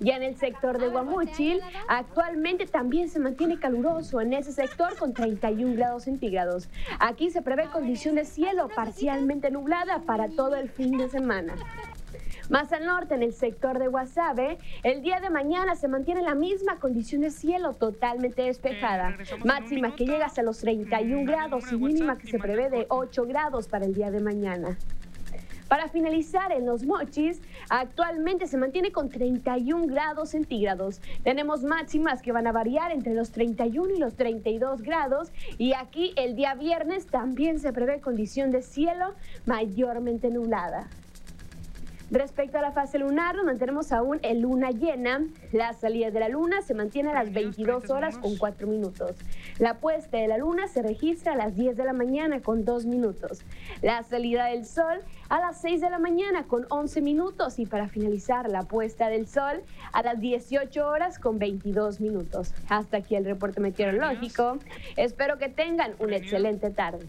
Ya en el sector de Guamuchil, actualmente también se mantiene caluroso en ese sector con 31 grados centígrados. Aquí se prevé condición de cielo parcialmente nublada para todo el fin de semana. Más al norte, en el sector de Guasave, el día de mañana se mantiene la misma condición de cielo totalmente despejada. Máxima que llega hasta los 31 grados y mínima que se prevé de 8 grados para el día de mañana. Para finalizar, en los mochis, actualmente se mantiene con 31 grados centígrados. Tenemos máximas que van a variar entre los 31 y los 32 grados. Y aquí el día viernes también se prevé condición de cielo mayormente nublada. Respecto a la fase lunar, nos mantenemos aún en luna llena. La salida de la luna se mantiene a las 22 horas con 4 minutos. La puesta de la luna se registra a las 10 de la mañana con 2 minutos. La salida del sol a las 6 de la mañana con 11 minutos y para finalizar la puesta del sol a las 18 horas con 22 minutos. Hasta aquí el reporte meteorológico. Espero que tengan una excelente tarde.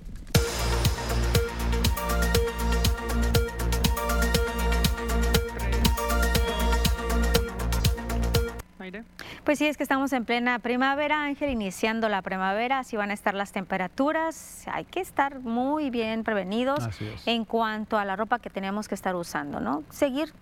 Pues sí, es que estamos en plena primavera, Ángel, iniciando la primavera, así van a estar las temperaturas. Hay que estar muy bien prevenidos en cuanto a la ropa que tenemos que estar usando, ¿no? Seguir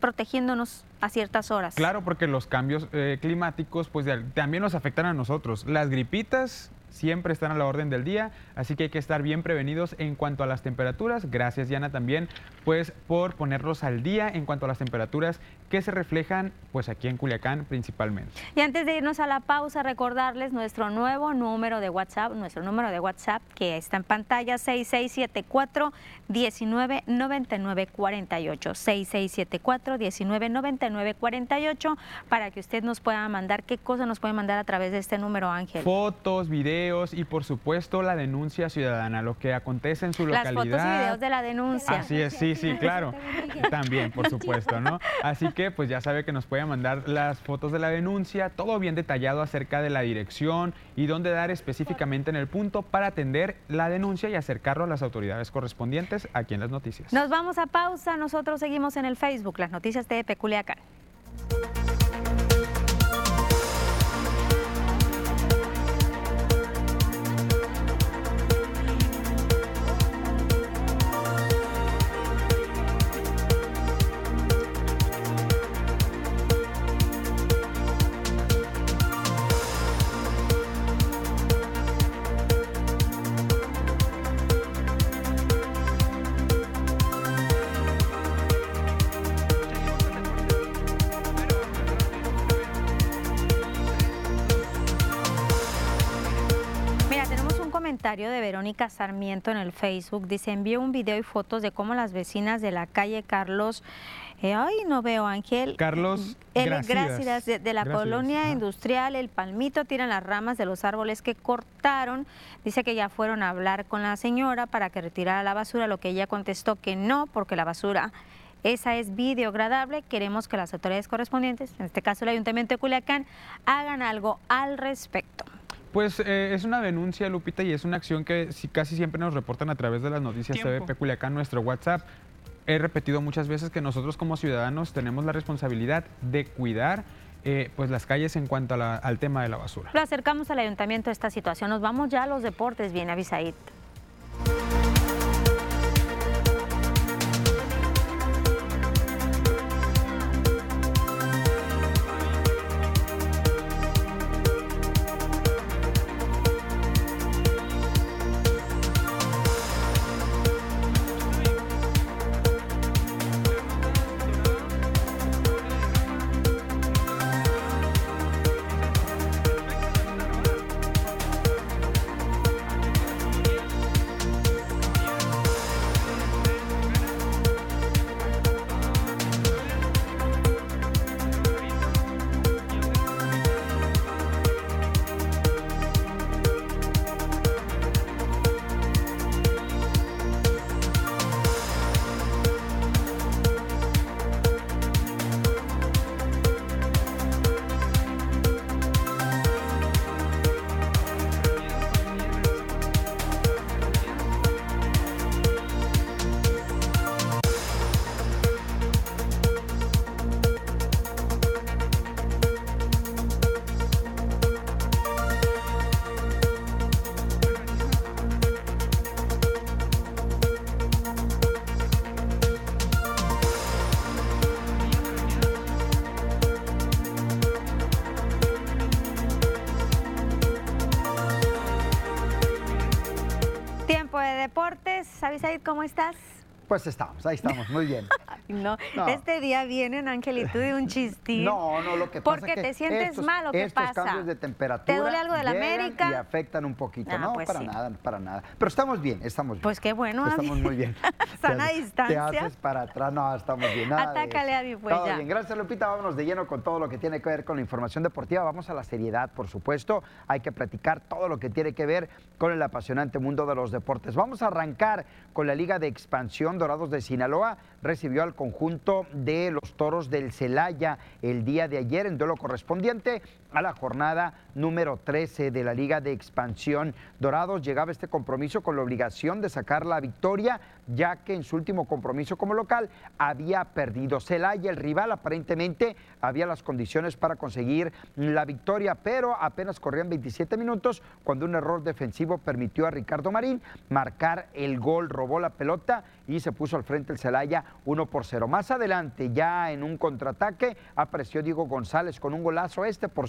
protegiéndonos a ciertas horas. Claro, porque los cambios eh, climáticos pues también nos afectan a nosotros. Las gripitas siempre están a la orden del día, así que hay que estar bien prevenidos en cuanto a las temperaturas. Gracias, Diana, también pues por ponerlos al día en cuanto a las temperaturas que se reflejan pues aquí en Culiacán principalmente. Y antes de irnos a la pausa, recordarles nuestro nuevo número de WhatsApp, nuestro número de WhatsApp que está en pantalla 6674 199948 6674 199948 para que usted nos pueda mandar qué cosa nos puede mandar a través de este número, Ángel. Fotos, videos y por supuesto la denuncia ciudadana, lo que acontece en su localidad. Las fotos y videos de la denuncia. Así es, sí, sí, claro. También, por *laughs* supuesto, ¿no? Así que pues ya sabe que nos puede mandar las fotos de la denuncia, todo bien detallado acerca de la dirección y dónde dar específicamente en el punto para atender la denuncia y acercarlo a las autoridades correspondientes aquí en las noticias. Nos vamos a pausa, nosotros seguimos en el Facebook, las noticias de Peculiacán. Comentario de Verónica Sarmiento en el Facebook. Dice, envió un video y fotos de cómo las vecinas de la calle Carlos, eh, ay, no veo Ángel. Carlos Gracias, de, la colonia industrial El Palmito, tiran las ramas de los árboles que cortaron. Dice que ya fueron a hablar con la señora para que retirara la basura, lo que ella contestó que no, porque la basura esa es biodegradable. Queremos que las autoridades correspondientes, en este caso el Ayuntamiento de Culiacán, hagan algo al respecto. Pues eh, es una denuncia, Lupita, y es una acción que casi siempre nos reportan a través de las noticias TVP Culiacán, nuestro WhatsApp. He repetido muchas veces que nosotros como ciudadanos tenemos la responsabilidad de cuidar eh, pues las calles en cuanto al tema de la basura. Lo acercamos al ayuntamiento de esta situación. Nos vamos ya a los deportes. Viene Avisaid. ¿cómo estás? Pues estamos, ahí estamos, muy bien. *laughs* no, este día vienen, Ángel, y tú de un *laughs* chistín. No, no, lo que pasa Porque es que te sientes mal, ¿o qué estos pasa? cambios de temperatura ¿Te duele algo de la América? y afectan un poquito. Ah, no, pues para nada, para nada. Pero estamos bien, estamos bien. Pues qué bueno, Estamos muy bien. *laughs* Sana distancia. Te haces para atrás, no, estamos bien. Nada Atácale a mi pues todo bien, gracias Lupita, vámonos de lleno con todo lo que tiene que ver con la información deportiva. Vamos a la seriedad, por supuesto. Hay que platicar todo lo que tiene que ver con el apasionante mundo de los deportes. Vamos a arrancar con la Liga de Expansión Dorados de Sinaloa recibió al conjunto de los toros del Celaya el día de ayer en duelo correspondiente a la jornada número 13 de la Liga de Expansión. Dorados llegaba a este compromiso con la obligación de sacar la victoria, ya que en su último compromiso como local había perdido. Celaya, el rival, aparentemente había las condiciones para conseguir la victoria, pero apenas corrían 27 minutos cuando un error defensivo permitió a Ricardo Marín marcar el gol, robó la pelota y se puso al frente el Celaya 1 por 0. Más adelante, ya en un contraataque, apareció Diego González con un golazo este, por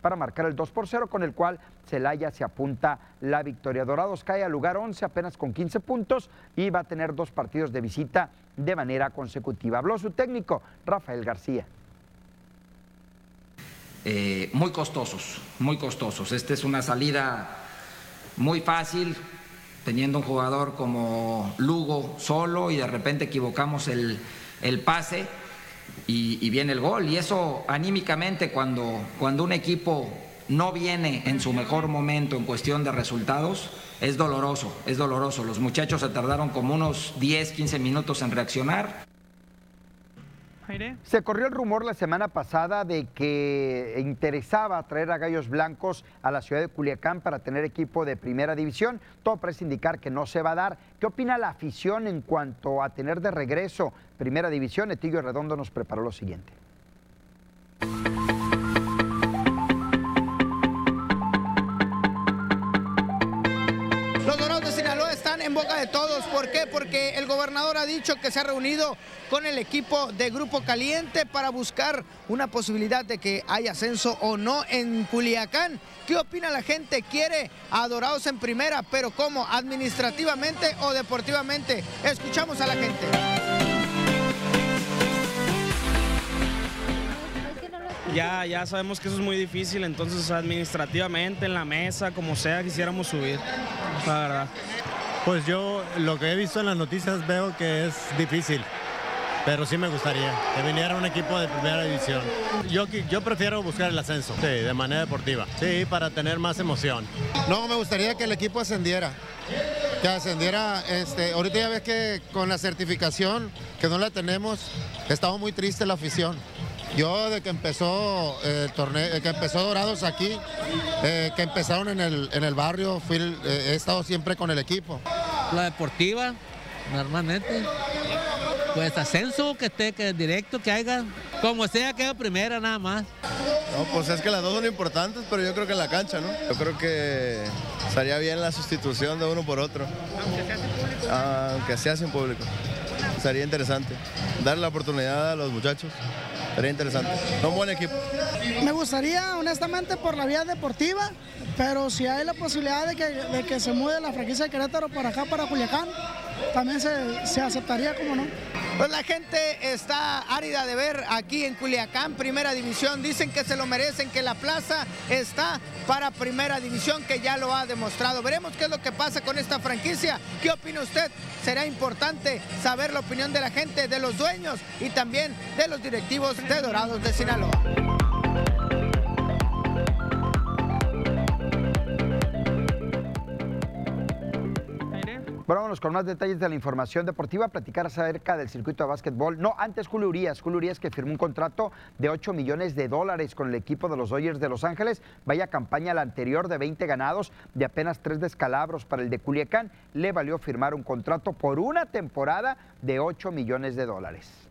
para marcar el 2 por 0, con el cual Celaya se apunta la victoria. Dorados cae al lugar 11 apenas con 15 puntos y va a tener dos partidos de visita de manera consecutiva. Habló su técnico, Rafael García. Eh, muy costosos, muy costosos. Esta es una salida muy fácil, teniendo un jugador como Lugo solo y de repente equivocamos el pase y, viene el gol. Y eso anímicamente cuando, cuando un equipo no viene en su mejor momento en cuestión de resultados, es doloroso, es doloroso. Los muchachos se tardaron como unos 10, 15 minutos en reaccionar. Se corrió el rumor la semana pasada de que interesaba traer a Gallos Blancos a la ciudad de Culiacán para tener equipo de primera división. Todo parece indicar que no se va a dar. ¿Qué opina la afición en cuanto a tener de regreso primera división? Etillo Redondo nos preparó lo siguiente. en boca de todos. ¿Por qué? Porque ha dicho que se ha reunido con el equipo de Grupo Caliente para buscar una posibilidad de que haya ascenso o no en Culiacán. ¿Qué opina la gente? ¿Quiere adorados en primera, pero cómo? ¿Administrativamente o deportivamente? Escuchamos a la gente. Ya, ya sabemos que eso es muy difícil, entonces administrativamente en la mesa, como sea, quisiéramos subir. la verdad. Pues yo lo que he visto en las noticias veo que es difícil, pero sí me gustaría que viniera un equipo de primera división. Yo, prefiero buscar el ascenso, sí, de manera deportiva, sí, para tener más emoción. No, me gustaría que el equipo ascendiera, que ascendiera, este, ahorita ya ves que con la certificación, que no la tenemos, estamos muy triste la afición. Yo de que empezó eh, el torneo, eh, que empezó Dorados aquí, eh, que empezaron en el, en el barrio, fui, he estado siempre con el equipo. La deportiva, normalmente. Pues ascenso, que esté que directo, que haya, como sea, que primera nada más. No, pues es que las dos son importantes, pero yo creo que en la cancha, ¿no? Yo creo que estaría bien la sustitución de uno por otro. Aunque sea sin público. Aunque sea sin público. Sería interesante. Darle la oportunidad a los muchachos. Sería interesante. un buen equipo. Me gustaría, honestamente, por la vía deportiva, pero si hay la posibilidad de que, de que se mude la franquicia de Querétaro para acá, para Culiacán, también se, se aceptaría, como no. Pues la gente está árida de ver aquí en Culiacán, primera división. Dicen que se lo merecen, que la plaza está para primera división, que ya lo ha demostrado. Veremos qué es lo que pasa con esta franquicia. ¿Qué opina usted? Será importante saber la opinión de la gente, de los dueños y también de los directivos de Dorados de Sinaloa. Vámonos con más detalles de la información deportiva, platicar acerca del circuito de básquetbol. No, antes Julio Urias, Julio Urias que firmó un contrato de 8 millones de dólares con el equipo de los Dodgers de Los Ángeles. Vaya campaña la anterior de 20 ganados, de apenas 3 descalabros para el de Culiacán. Le valió firmar un contrato por una temporada de 8 millones de dólares.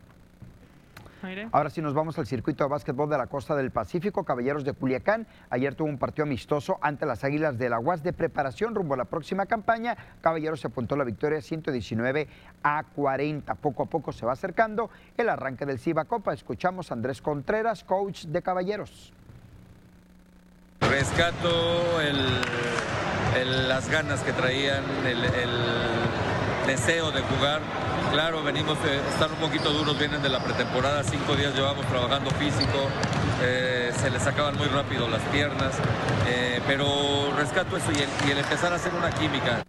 Ahora sí nos vamos al circuito de básquetbol de la costa del Pacífico, Caballeros de Culiacán. Ayer tuvo un partido amistoso ante las Águilas de la UAS de preparación rumbo a la próxima campaña. Caballeros se apuntó la victoria 119 a 40. Poco a poco se va acercando el arranque del Ciba Copa. Escuchamos a Andrés Contreras, coach de Caballeros. Rescato las ganas que traían, el deseo de jugar Claro, venimos, eh, están un poquito duros, vienen de la pretemporada, cinco días llevamos trabajando físico, eh, se les acaban muy rápido las piernas, eh, pero rescato eso y el, empezar a hacer una química.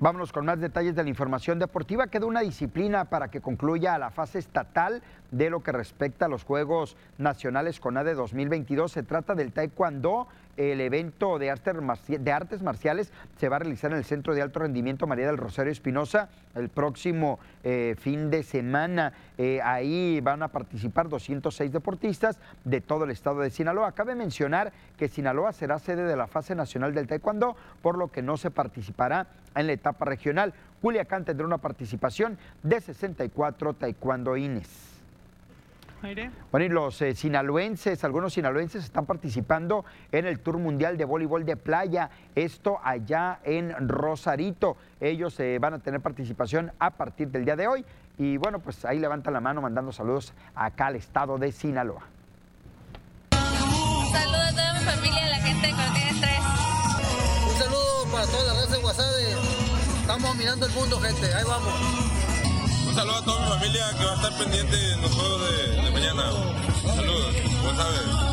Vámonos con más detalles de la información deportiva. Queda una disciplina para que concluya la fase estatal de lo que respecta a los Juegos Nacionales con ADE 2022. Se trata del Taekwondo el evento de artes, marciales se va a realizar en el Centro de Alto Rendimiento María del Rosario Espinosa el próximo eh, fin de semana. Eh, ahí van a participar 206 deportistas de todo el estado de Sinaloa. Cabe mencionar que Sinaloa será sede de la fase nacional del Taekwondo, por lo que no se participará en la etapa regional. Culiacán tendrá una participación de 64 taekwondoines. Bueno, y los eh, sinaloenses, algunos sinaloenses están participando en el Tour Mundial de Voleibol de Playa, esto allá en Rosarito. Ellos eh, van a tener participación a partir del día de hoy. Y bueno, pues ahí levantan la mano mandando saludos acá al estado de Sinaloa. Saludos a toda mi familia, a la gente de Cortés 3. Un saludo para toda la raza de WhatsApp. Estamos mirando el mundo, gente. Ahí vamos. Un saludo a toda mi familia que va a estar pendiente en los juegos de, mañana. Saludos, buen sabes.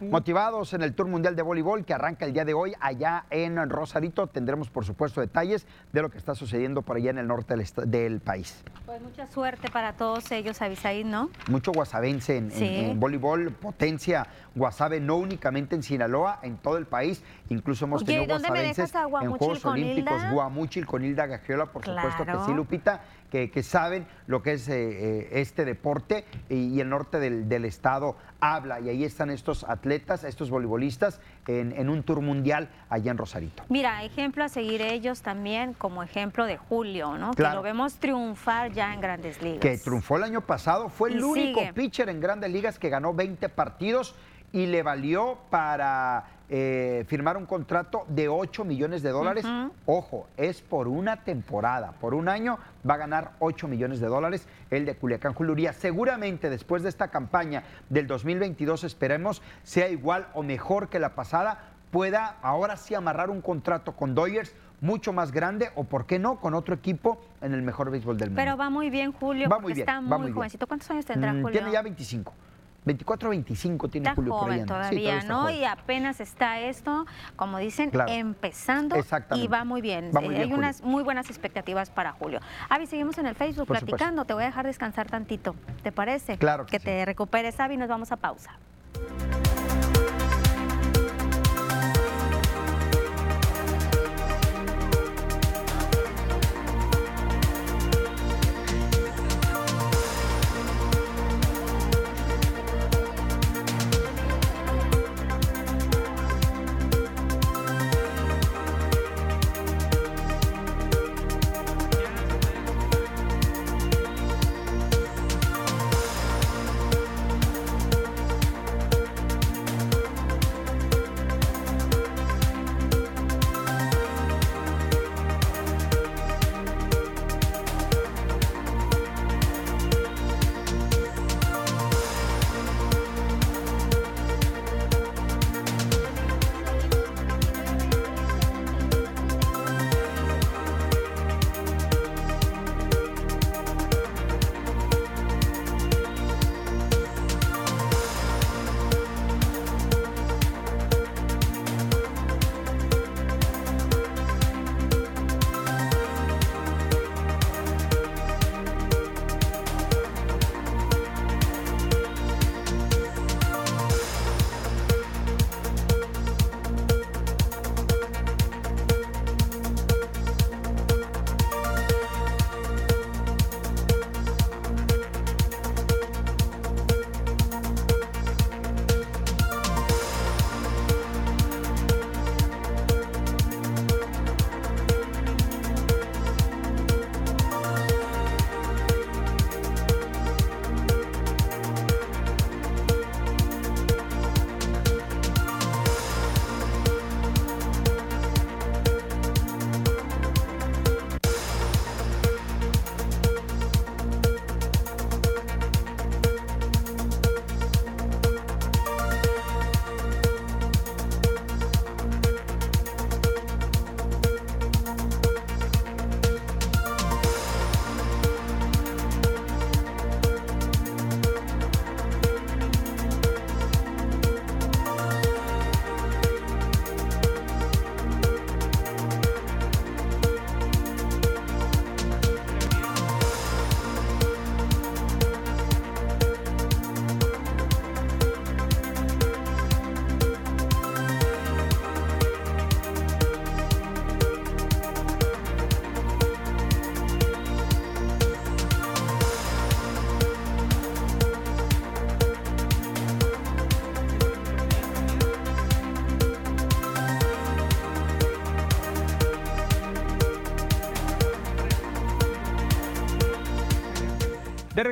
Motivados en el Tour Mundial de Voleibol que arranca el día de hoy allá en Rosarito, tendremos por supuesto detalles de lo que está sucediendo por allá en el norte del, país. Pues mucha suerte para todos ellos, Avisaí, ¿no? Mucho guasabense en, voleibol, potencia guasabe, no únicamente en Sinaloa, en todo el país. Incluso hemos tenido guasabenses en Juegos Olímpicos, Guamuchil con Hilda Gagiola, por supuesto que sí, Lupita que, saben lo que es eh, eh, este deporte y, el norte del, estado habla. Y ahí están estos atletas, estos voleibolistas en, un tour mundial allá en Rosarito. Mira, ejemplo a seguir ellos también como ejemplo de Julio, ¿no? Que lo vemos triunfar ya en grandes ligas. Que triunfó el año pasado, fue el único pitcher en grandes ligas que ganó 20 partidos y le valió para eh, firmar un contrato de 8 millones de dólares. Ojo, es por una temporada, por un año va a ganar 8 millones de dólares el de Culiacán Juluría. Seguramente después de esta campaña del 2022 esperemos sea igual o mejor que la pasada, pueda ahora sí amarrar un contrato con Dodgers mucho más grande o, por qué no, con otro equipo en el mejor béisbol del mundo. Pero va muy bien, Julio, va muy bien, está muy, jovencito. ¿Cuántos años tendrá, mm, Julio? Tiene ya 25. 24 25 tiene Está Julio joven. Sí, todavía, ¿no? joven. Y apenas está esto, como dicen, Claro. empezando y va muy bien. Va muy Eh, bien, Hay Julio. unas muy buenas expectativas para Julio. Avi, seguimos en el Facebook Por supuesto. platicando. Te voy a dejar descansar tantito. ¿Te parece? Claro que Que te recuperes, Avi. Nos vamos a pausa.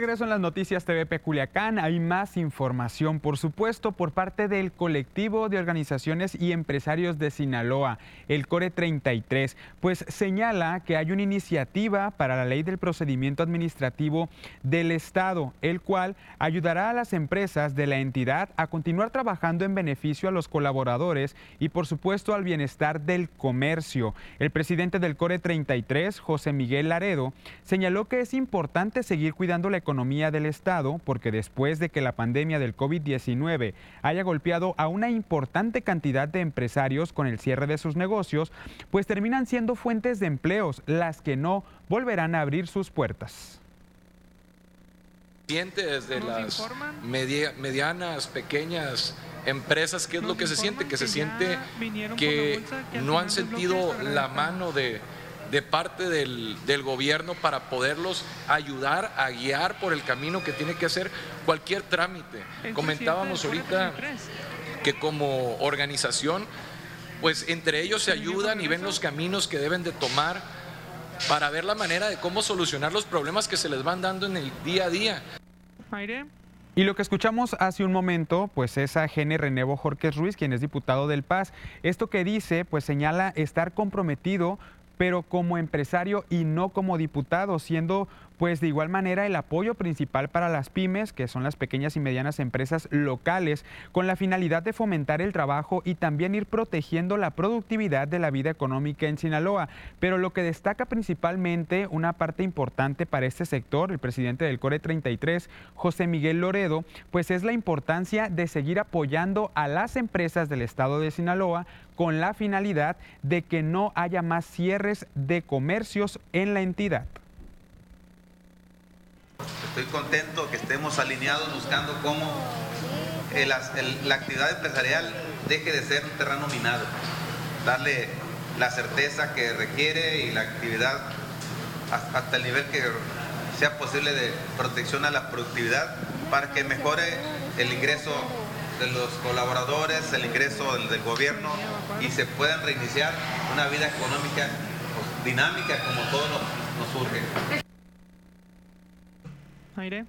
Regreso en las noticias TVP Culiacán, hay más información, por supuesto, por parte del colectivo de organizaciones y empresarios de Sinaloa, el Core 33, pues señala que hay una iniciativa para la ley del procedimiento administrativo del Estado, el cual ayudará a las empresas de la entidad a continuar trabajando en beneficio a los colaboradores y, por supuesto, al bienestar del comercio. El presidente del Core 33, José Miguel Laredo, señaló que es importante seguir cuidando la economía del Estado porque después de que la pandemia del COVID-19 haya golpeado a una importante cantidad de empresarios con el cierre de sus negocios, pues terminan siendo fuentes de empleos las que no volverán a abrir sus puertas. siente desde las media- medianas, pequeñas empresas, ¿qué es lo que se siente? Que se siente que no han sentido la mano de, de parte del, del gobierno para poderlos ayudar a guiar por el camino que tiene que hacer cualquier trámite. Comentábamos ahorita que como organización, pues entre ellos se ayudan y ven los caminos que deben de tomar para ver la manera de cómo solucionar los problemas que se les van dando en el día a día. Y lo que escuchamos hace un momento, pues es a Gene Renevo Jorquez Ruiz, quien es diputado del Paz. Esto que dice, pues señala estar comprometido pero como empresario y no como diputado, siendo pues de igual manera el apoyo principal para las pymes, que son las pequeñas y medianas empresas locales, con la finalidad de fomentar el trabajo y también ir protegiendo la productividad de la vida económica en Sinaloa. Pero lo que destaca principalmente una parte importante para este sector, el presidente del Core 33, José Miguel Loredo, pues es la importancia de seguir apoyando a las empresas del estado de Sinaloa con la finalidad de que no haya más cierres de comercios en la entidad. Estoy contento que estemos alineados buscando cómo la actividad empresarial deje de ser un terreno minado, darle la certeza que requiere y la actividad hasta el nivel que sea posible de protección a la productividad para que mejore el ingreso de los colaboradores, el ingreso del, gobierno y se puedan reiniciar una vida económica pues, dinámica como todo nos, nos surge. Aire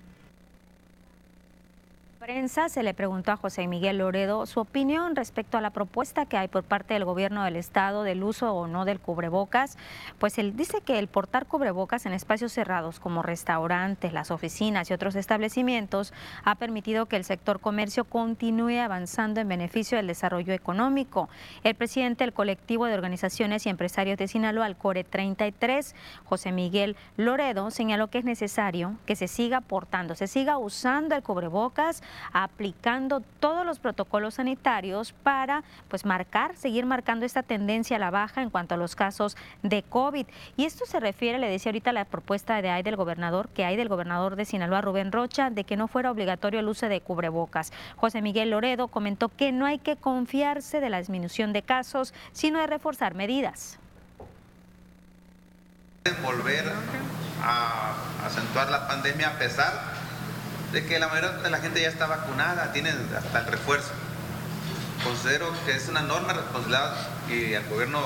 prensa se le preguntó a José Miguel Loredo su opinión respecto a la propuesta que hay por parte del gobierno del estado del uso o no del cubrebocas. Pues él dice que el portar cubrebocas en espacios cerrados como restaurantes, las oficinas y otros establecimientos ha permitido que el sector comercio continúe avanzando en beneficio del desarrollo económico. El presidente del colectivo de organizaciones y empresarios de Sinaloa, el CORE 33, José Miguel Loredo, señaló que es necesario que se siga portando, se siga usando el cubrebocas aplicando todos los protocolos sanitarios para pues marcar, seguir marcando esta tendencia a la baja en cuanto a los casos de COVID. Y esto se refiere, le decía ahorita la propuesta de hay del gobernador, que hay del gobernador de Sinaloa, Rubén Rocha, de que no fuera obligatorio el uso de cubrebocas. José Miguel Loredo comentó que no hay que confiarse de la disminución de casos, sino de reforzar medidas. Volver a acentuar la pandemia a pesar de que la mayoría de la gente ya está vacunada, tiene hasta el refuerzo. Considero que es una enorme responsabilidad y el gobierno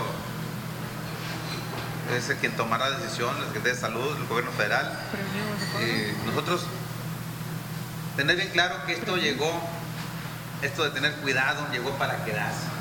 es el quien tomará la decisión, el que de Salud, el gobierno federal. Y nosotros tener bien claro que esto llegó, esto de tener cuidado, llegó para quedarse.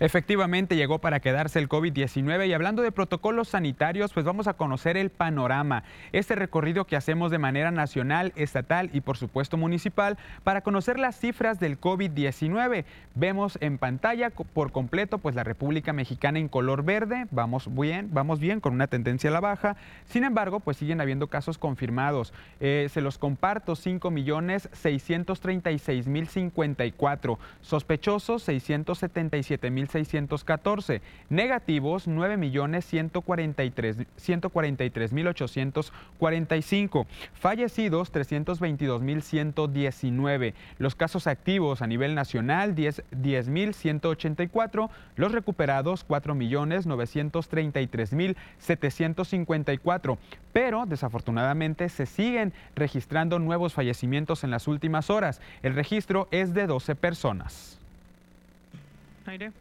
Efectivamente llegó para quedarse el COVID-19 y hablando de protocolos sanitarios, pues vamos a conocer el panorama, este recorrido que hacemos de manera nacional, estatal y por supuesto municipal para conocer las cifras del COVID-19. Vemos en pantalla por completo pues la República Mexicana en color verde, vamos bien, vamos bien con una tendencia a la baja. Sin embargo, pues siguen habiendo casos confirmados. Eh, se los comparto, 5 millones 636 mil 54, sospechosos 675 7.614. Negativos, 9.143.845. Fallecidos, 322.119. Los casos activos a nivel nacional, 10.184. Los recuperados, 4.933.754. Pero desafortunadamente se siguen registrando nuevos fallecimientos en las últimas horas. El registro es de 12 personas.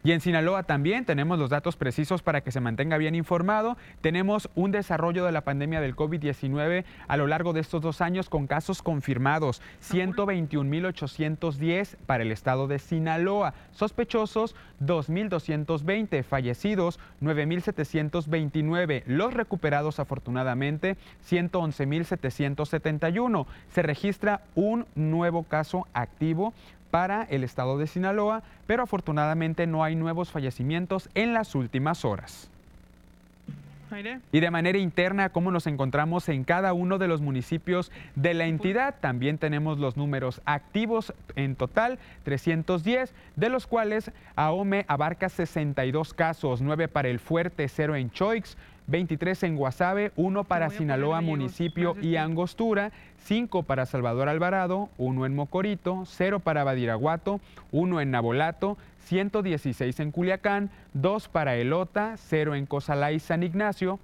Y en Sinaloa también tenemos los datos precisos para que se mantenga bien informado. Tenemos un desarrollo de la pandemia del COVID-19 a lo largo de estos dos años con casos confirmados, 121.810 para el estado de Sinaloa, sospechosos 2.220, fallecidos 9.729, los recuperados afortunadamente 111.771. Se registra un nuevo caso activo para el estado de Sinaloa, pero afortunadamente no hay nuevos fallecimientos en las últimas horas. Y de manera interna, cómo nos encontramos en cada uno de los municipios de la entidad. También tenemos los números activos en total, 310, de los cuales AOME abarca 62 casos, 9 para el Fuerte, 0 en Choix, 23 en Guasave, 1 para Sinaloa municipio y Angostura, 5 para Salvador Alvarado, 1 en Mocorito, 0 para Badiraguato, 1 en Nabolato, 116 en Culiacán, 2 para Elota, 0 en Cosalá y San Ignacio,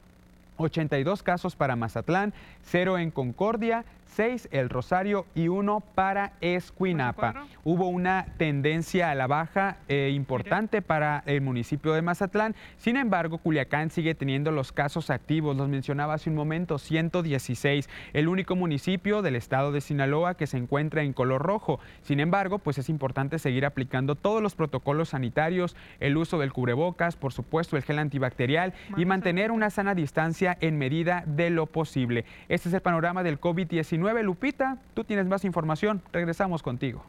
82 casos para Mazatlán, 0 en Concordia, 6 El Rosario y 1 para Escuinapa. Hubo una tendencia a la baja eh, importante para el municipio de Mazatlán. Sin embargo, Culiacán sigue teniendo los casos activos. Los mencionaba hace un momento, 116. El único municipio del estado de Sinaloa que se encuentra en color rojo. Sin embargo, pues es importante seguir aplicando todos los protocolos sanitarios, el uso del cubrebocas, por supuesto, el gel antibacterial y mantener una sana distancia en medida de lo posible. Este es el panorama del COVID-19 Lupita, tú tienes más información. Regresamos contigo.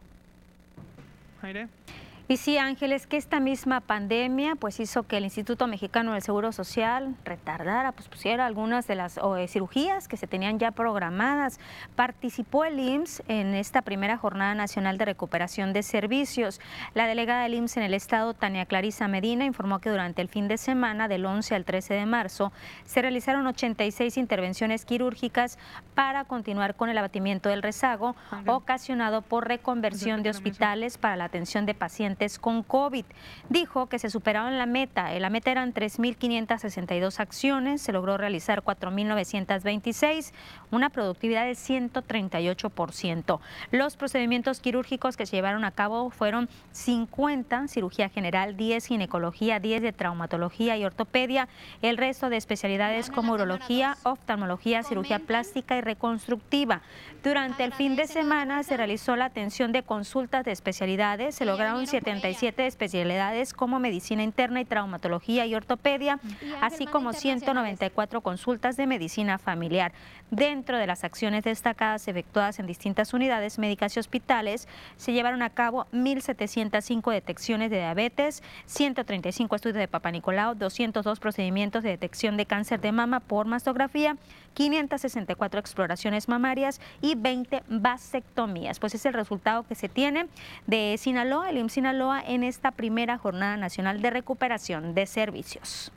Y sí, Ángeles, que esta misma pandemia pues hizo que el Instituto Mexicano del Seguro Social retardara, pues pusiera algunas de las eh, cirugías que se tenían ya programadas. Participó el IMSS en esta primera Jornada Nacional de Recuperación de Servicios. La delegada del IMSS en el estado, Tania Clarisa Medina, informó que durante el fin de semana, del 11 al 13 de marzo, se realizaron 86 intervenciones quirúrgicas para continuar con el abatimiento del rezago ocasionado por reconversión de hospitales para la atención de pacientes con COVID. Dijo que se superaron la meta. La meta eran 3.562 acciones, se logró realizar 4.926, una productividad de 138%. Los procedimientos quirúrgicos que se llevaron a cabo fueron 50, cirugía general, 10 ginecología, 10 de traumatología y ortopedia, el resto de especialidades como urología, oftalmología, cirugía plástica y reconstructiva. Durante el fin de semana se realizó la atención de consultas de especialidades, se lograron 77 especialidades como medicina interna y traumatología y ortopedia, así como 194 consultas de medicina familiar. Dentro de las acciones destacadas efectuadas en distintas unidades médicas y hospitales, se llevaron a cabo 1.705 detecciones de diabetes, 135 estudios de Papa Nicolau, 202 procedimientos de detección de cáncer de mama por mastografía, 564 exploraciones mamarias y 20 vasectomías. Pues es el resultado que se tiene de Sinaloa, el IMSS Sinaloa, en esta primera Jornada Nacional de Recuperación de Servicios.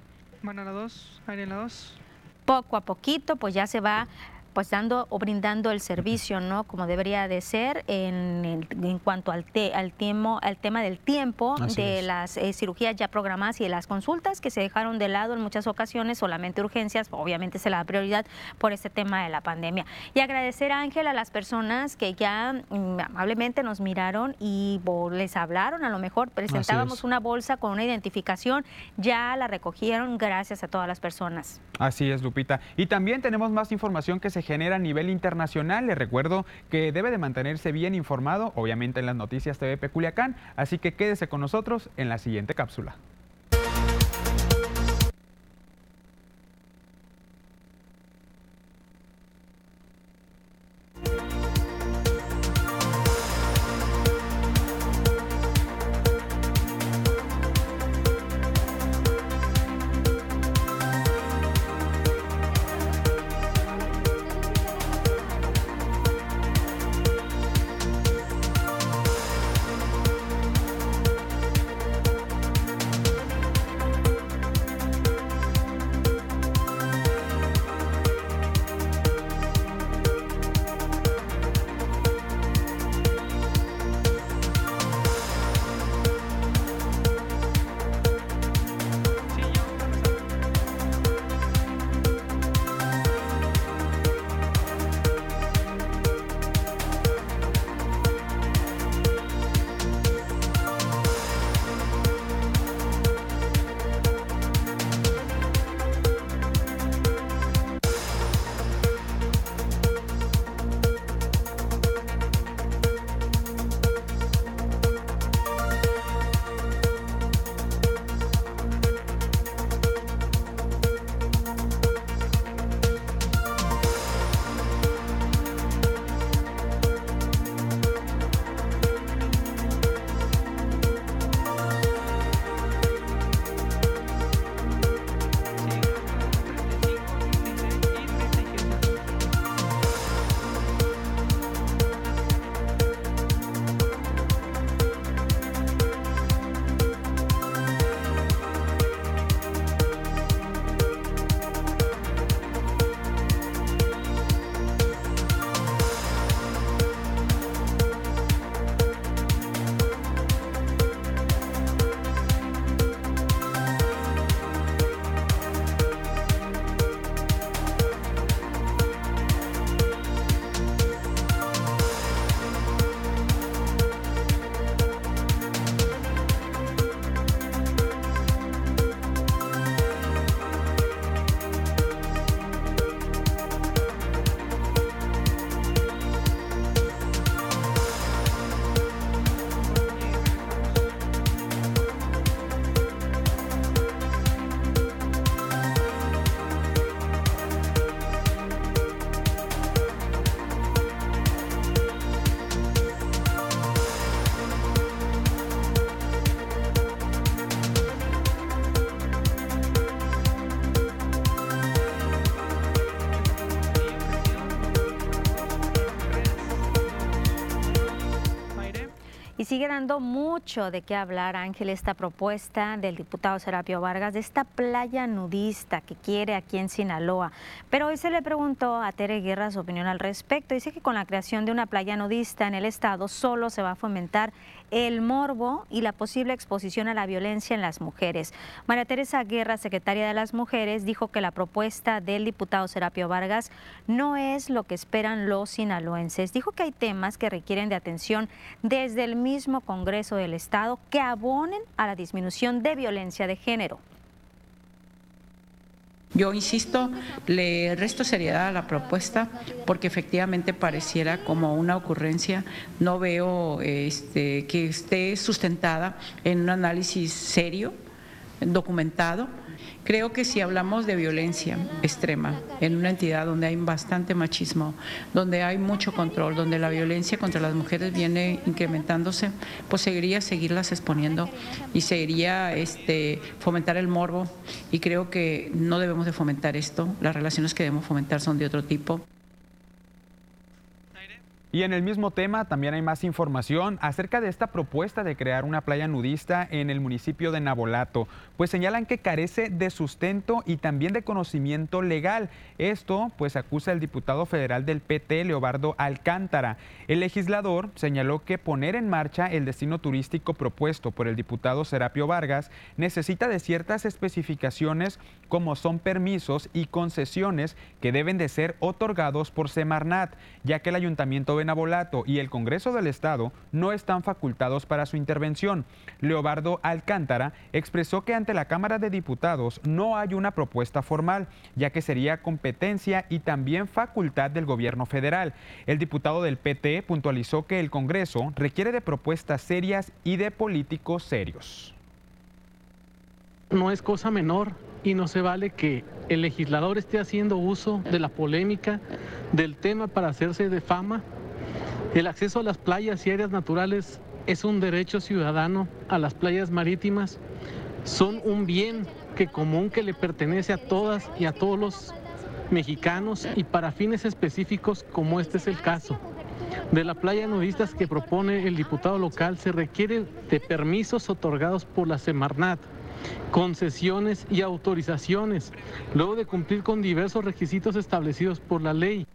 A la 2, la 2. Poco a poquito, pues ya se va pues dando o brindando el servicio, ¿no? Como debería de ser en, en cuanto al, al, tiempo, al tema del tiempo de las eh, cirugías ya programadas y de las consultas que se dejaron de lado en muchas ocasiones, solamente urgencias, obviamente se la da prioridad por este tema de la pandemia. Y agradecer a Ángel a las personas que ya mm, amablemente nos miraron y les hablaron, a lo mejor presentábamos una bolsa con una identificación, ya la recogieron gracias a todas las personas. Así es, Lupita. Y también tenemos más información que se genera a nivel internacional. Les recuerdo que debe de mantenerse bien informado, obviamente en las noticias TVP Culiacán, así que quédese con nosotros en la siguiente cápsula. Sigue mucho de qué hablar, Ángel, esta propuesta del diputado Serapio Vargas de esta playa nudista que quiere aquí en Sinaloa. Pero hoy se le preguntó a Tere Guerra su opinión al respecto. Dice que con la creación de una playa nudista en el estado solo se va a fomentar el morbo y la posible exposición a la violencia en las mujeres. María Teresa Guerra, secretaria de las Mujeres, dijo que la propuesta del diputado Serapio Vargas no es lo que esperan los sinaloenses. Dijo que hay temas que requieren de atención desde el mismo Congreso del Estado que abonen a la disminución de violencia de género. Yo insisto, le resto seriedad a la propuesta porque efectivamente pareciera como una ocurrencia. No veo este, que esté sustentada en un análisis serio, documentado Creo que si hablamos de violencia extrema en una entidad donde hay bastante machismo, donde hay mucho control, donde la violencia contra las mujeres viene incrementándose, pues seguiría seguirlas exponiendo y seguiría este, fomentar el morbo y creo que no debemos de fomentar esto, las relaciones que debemos fomentar son de otro tipo. Y en el mismo tema también hay más información acerca de esta propuesta de crear una playa nudista en el municipio de Nabolato, pues señalan que carece de sustento y también de conocimiento legal. Esto pues acusa el diputado federal del PT, Leobardo Alcántara. El legislador señaló que poner en marcha el destino turístico propuesto por el diputado Serapio Vargas necesita de ciertas especificaciones como son permisos y concesiones que deben de ser otorgados por Semarnat, ya que el ayuntamiento de Nabolato y el Congreso del Estado no están facultados para su intervención. Leobardo Alcántara expresó que ante la Cámara de Diputados no hay una propuesta formal, ya que sería competencia y también facultad del gobierno federal. El diputado del PT puntualizó que el Congreso requiere de propuestas serias y de políticos serios. No es cosa menor y no se vale que el legislador esté haciendo uso de la polémica del tema para hacerse de fama el acceso a las playas y áreas naturales es un derecho ciudadano a las playas marítimas. Son un bien que común que le pertenece a todas y a todos los mexicanos y para fines específicos como este es el caso. De la playa nudistas que propone el diputado local se requiere de permisos otorgados por la Semarnat, concesiones y autorizaciones, luego de cumplir con diversos requisitos establecidos por la ley.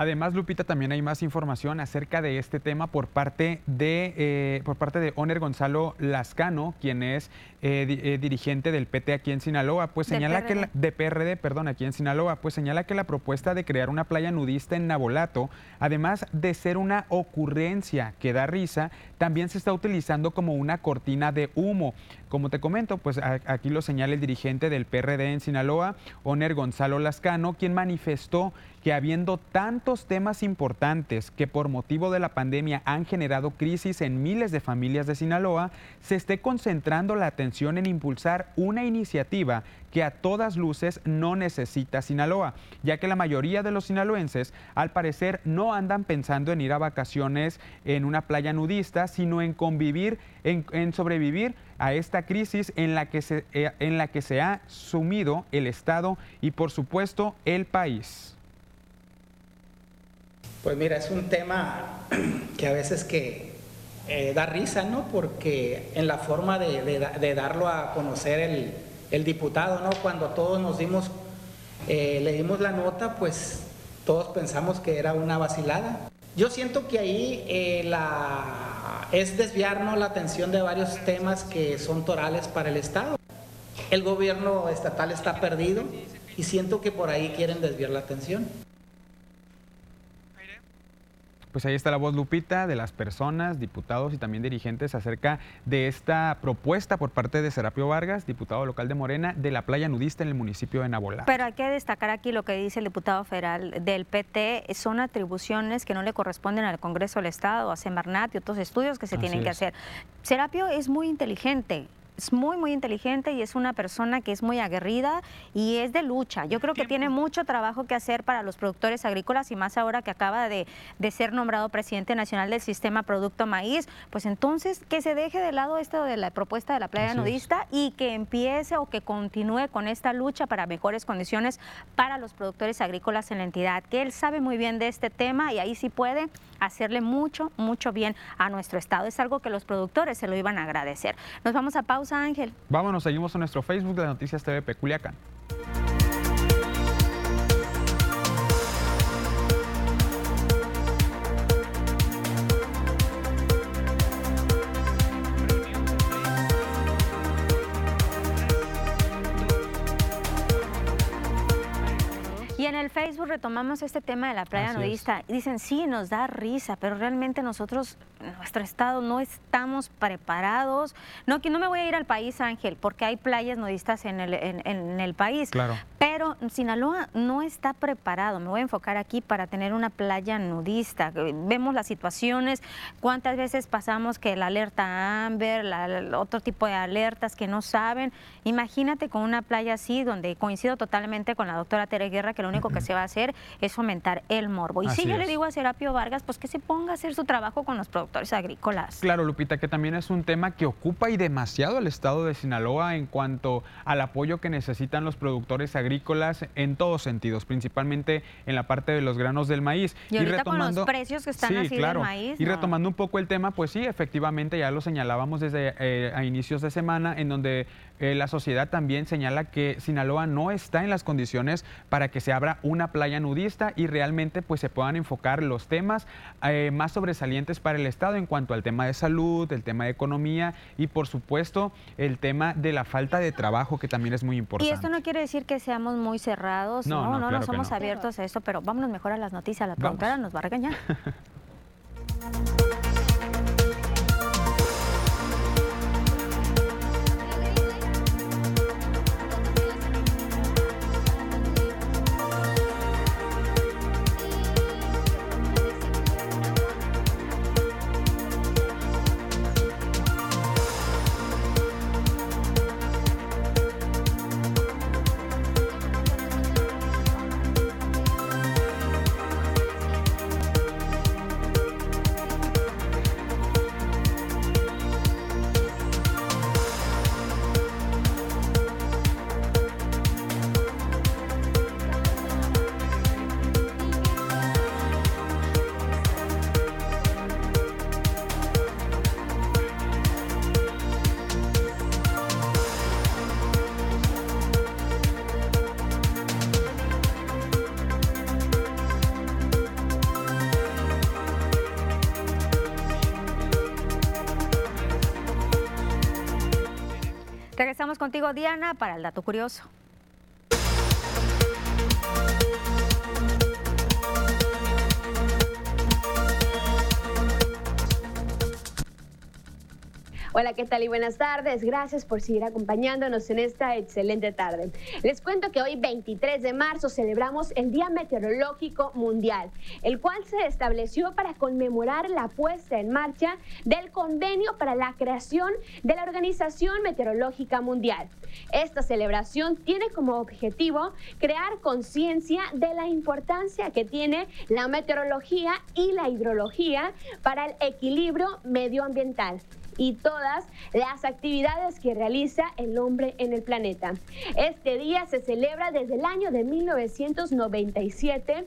Además, Lupita, también hay más información acerca de este tema por parte de, eh, por parte de Oner Gonzalo Lascano, quien es eh, eh, dirigente del PT aquí en Sinaloa, pues señala que la, de PRD, perdón, aquí en Sinaloa, pues señala que la propuesta de crear una playa nudista en Nabolato, además de ser una ocurrencia que da risa, también se está utilizando como una cortina de humo. Como te comento, pues aquí lo señala el dirigente del PRD en Sinaloa, Oner Gonzalo Lascano, quien manifestó que habiendo tantos temas importantes que por motivo de la pandemia han generado crisis en miles de familias de Sinaloa, se esté concentrando la atención en impulsar una iniciativa que a todas luces no necesita Sinaloa, ya que la mayoría de los sinaloenses al parecer no andan pensando en ir a vacaciones en una playa nudista, sino en convivir, en, sobrevivir a esta crisis en la, que se, eh, en la que se ha sumido el Estado y por supuesto el país. Pues mira, es un tema que a veces que eh, da risa, ¿no? Porque en la forma de, darlo a conocer el, diputado, ¿no? Cuando todos nos dimos, eh, le dimos la nota, pues todos pensamos que era una vacilada. Yo siento que ahí eh, la, es desviarnos la atención de varios temas que son torales para el Estado. El gobierno estatal está perdido y siento que por ahí quieren desviar la atención. Pues ahí está la voz Lupita de las personas, diputados y también dirigentes acerca de esta propuesta por parte de Serapio Vargas, diputado local de Morena, de la playa nudista en el municipio de Nabola. Pero hay que destacar aquí lo que dice el diputado federal del PT, son atribuciones que no le corresponden al Congreso del Estado, a Semarnat y otros estudios que se tienen que hacer. Serapio es muy inteligente, es muy, muy inteligente y es una persona que es muy aguerrida y es de lucha. Yo creo que tiene mucho trabajo que hacer para los productores agrícolas y más ahora que acaba de, de ser nombrado presidente nacional del sistema Producto Maíz, pues entonces que se deje de lado esto de la propuesta de la playa nudista y que empiece o que continúe con esta lucha para mejores condiciones para los productores agrícolas en la entidad, que él sabe muy bien de este tema y ahí sí puede hacerle mucho, mucho bien a nuestro estado. Es algo que los productores se lo iban a agradecer. Nos vamos a pausa, Ángel. Vámonos, seguimos en nuestro Facebook de Noticias TV Peculiacán. El Facebook retomamos este tema de la playa nudista. Dicen, sí, nos da risa, pero realmente nosotros, nuestro estado, no estamos preparados. No, que no me voy a ir al país, Ángel, porque hay playas nudistas en el, en, en el país. Claro. Pero Sinaloa no está preparado. Me voy a enfocar aquí para tener una playa nudista. Vemos las situaciones, cuántas veces pasamos que la alerta Amber, la, la- otro tipo de alertas que no saben. Imagínate con una playa así, donde coincido totalmente con la doctora Tere Guerra, que lo único que se va a hacer es fomentar el morbo. Y Así si yo le digo a Serapio Vargas, pues que se ponga a hacer su trabajo con los productores agrícolas. Claro, Lupita, que también es un tema que ocupa y demasiado al estado de Sinaloa en cuanto al apoyo que necesitan los productores agrícolas en todos sentidos, principalmente en la parte de los granos del maíz. Y ahorita con los precios que están Sí, así del claro. maíz, Y no. retomando un poco el tema, pues sí, efectivamente ya lo señalábamos desde eh, a inicios de semana, en donde eh, la sociedad también señala que Sinaloa no está en las condiciones para que se abra una playa nudista y realmente pues se puedan enfocar los temas eh, más sobresalientes para el Estado en cuanto al tema de salud, el tema de economía y por supuesto el tema de la falta de trabajo que también es muy Y importante. esto no quiere decir que seamos muy cerrados, No, no, no, no, claro no que somos abiertos a esto, pero vámonos mejor a las noticias, la productora nos va a regañar. *laughs* Contigo, Diana, para el dato curioso. Hola, ¿qué tal y buenas tardes? Gracias por seguir acompañándonos en esta excelente tarde. Les cuento que hoy, 23 de marzo, celebramos el Día Meteorológico Mundial, el cual se estableció para conmemorar la puesta en marcha del convenio para la creación de la Organización Meteorológica Mundial. Esta celebración tiene como objetivo crear conciencia de la importancia que tiene la meteorología y la hidrología para el equilibrio medioambiental y todas las actividades que realiza el hombre en el planeta. Este día se celebra desde el año de 1997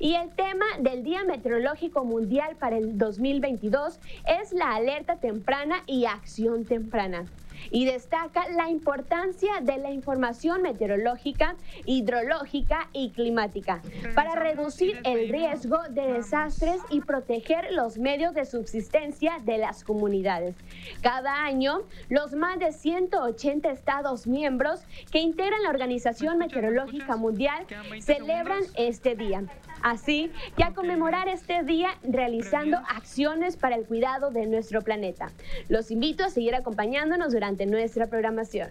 y el tema del Día Meteorológico Mundial para el 2022 es la alerta temprana y acción temprana. Y destaca la importancia de la información meteorológica, hidrológica y climática para reducir el riesgo de desastres y proteger los medios de subsistencia de las comunidades. Cada año, los más de 180 Estados miembros que integran la Organización Meteorológica Mundial celebran este día. Así que a conmemorar este día realizando acciones para el cuidado de nuestro planeta. Los invito a seguir acompañándonos durante nuestra programación.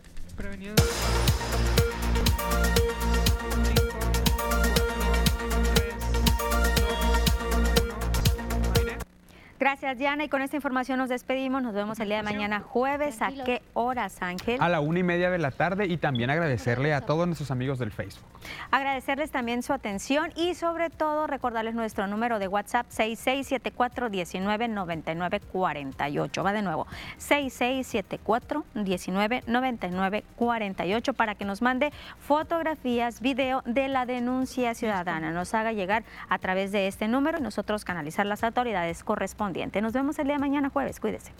Gracias, Diana. Y con esta información nos despedimos. Nos vemos el día de mañana jueves. ¿A qué horas, Ángel? A la una y media de la tarde y también agradecerle a todos nuestros amigos del Facebook. Agradecerles también su atención y sobre todo recordarles nuestro número de WhatsApp 6674-199948. Va de nuevo, 6674-199948 para que nos mande fotografías, video de la denuncia ciudadana. Nos haga llegar a través de este número y nosotros canalizar las autoridades correspondientes. Nos vemos el día de mañana jueves. Cuídese.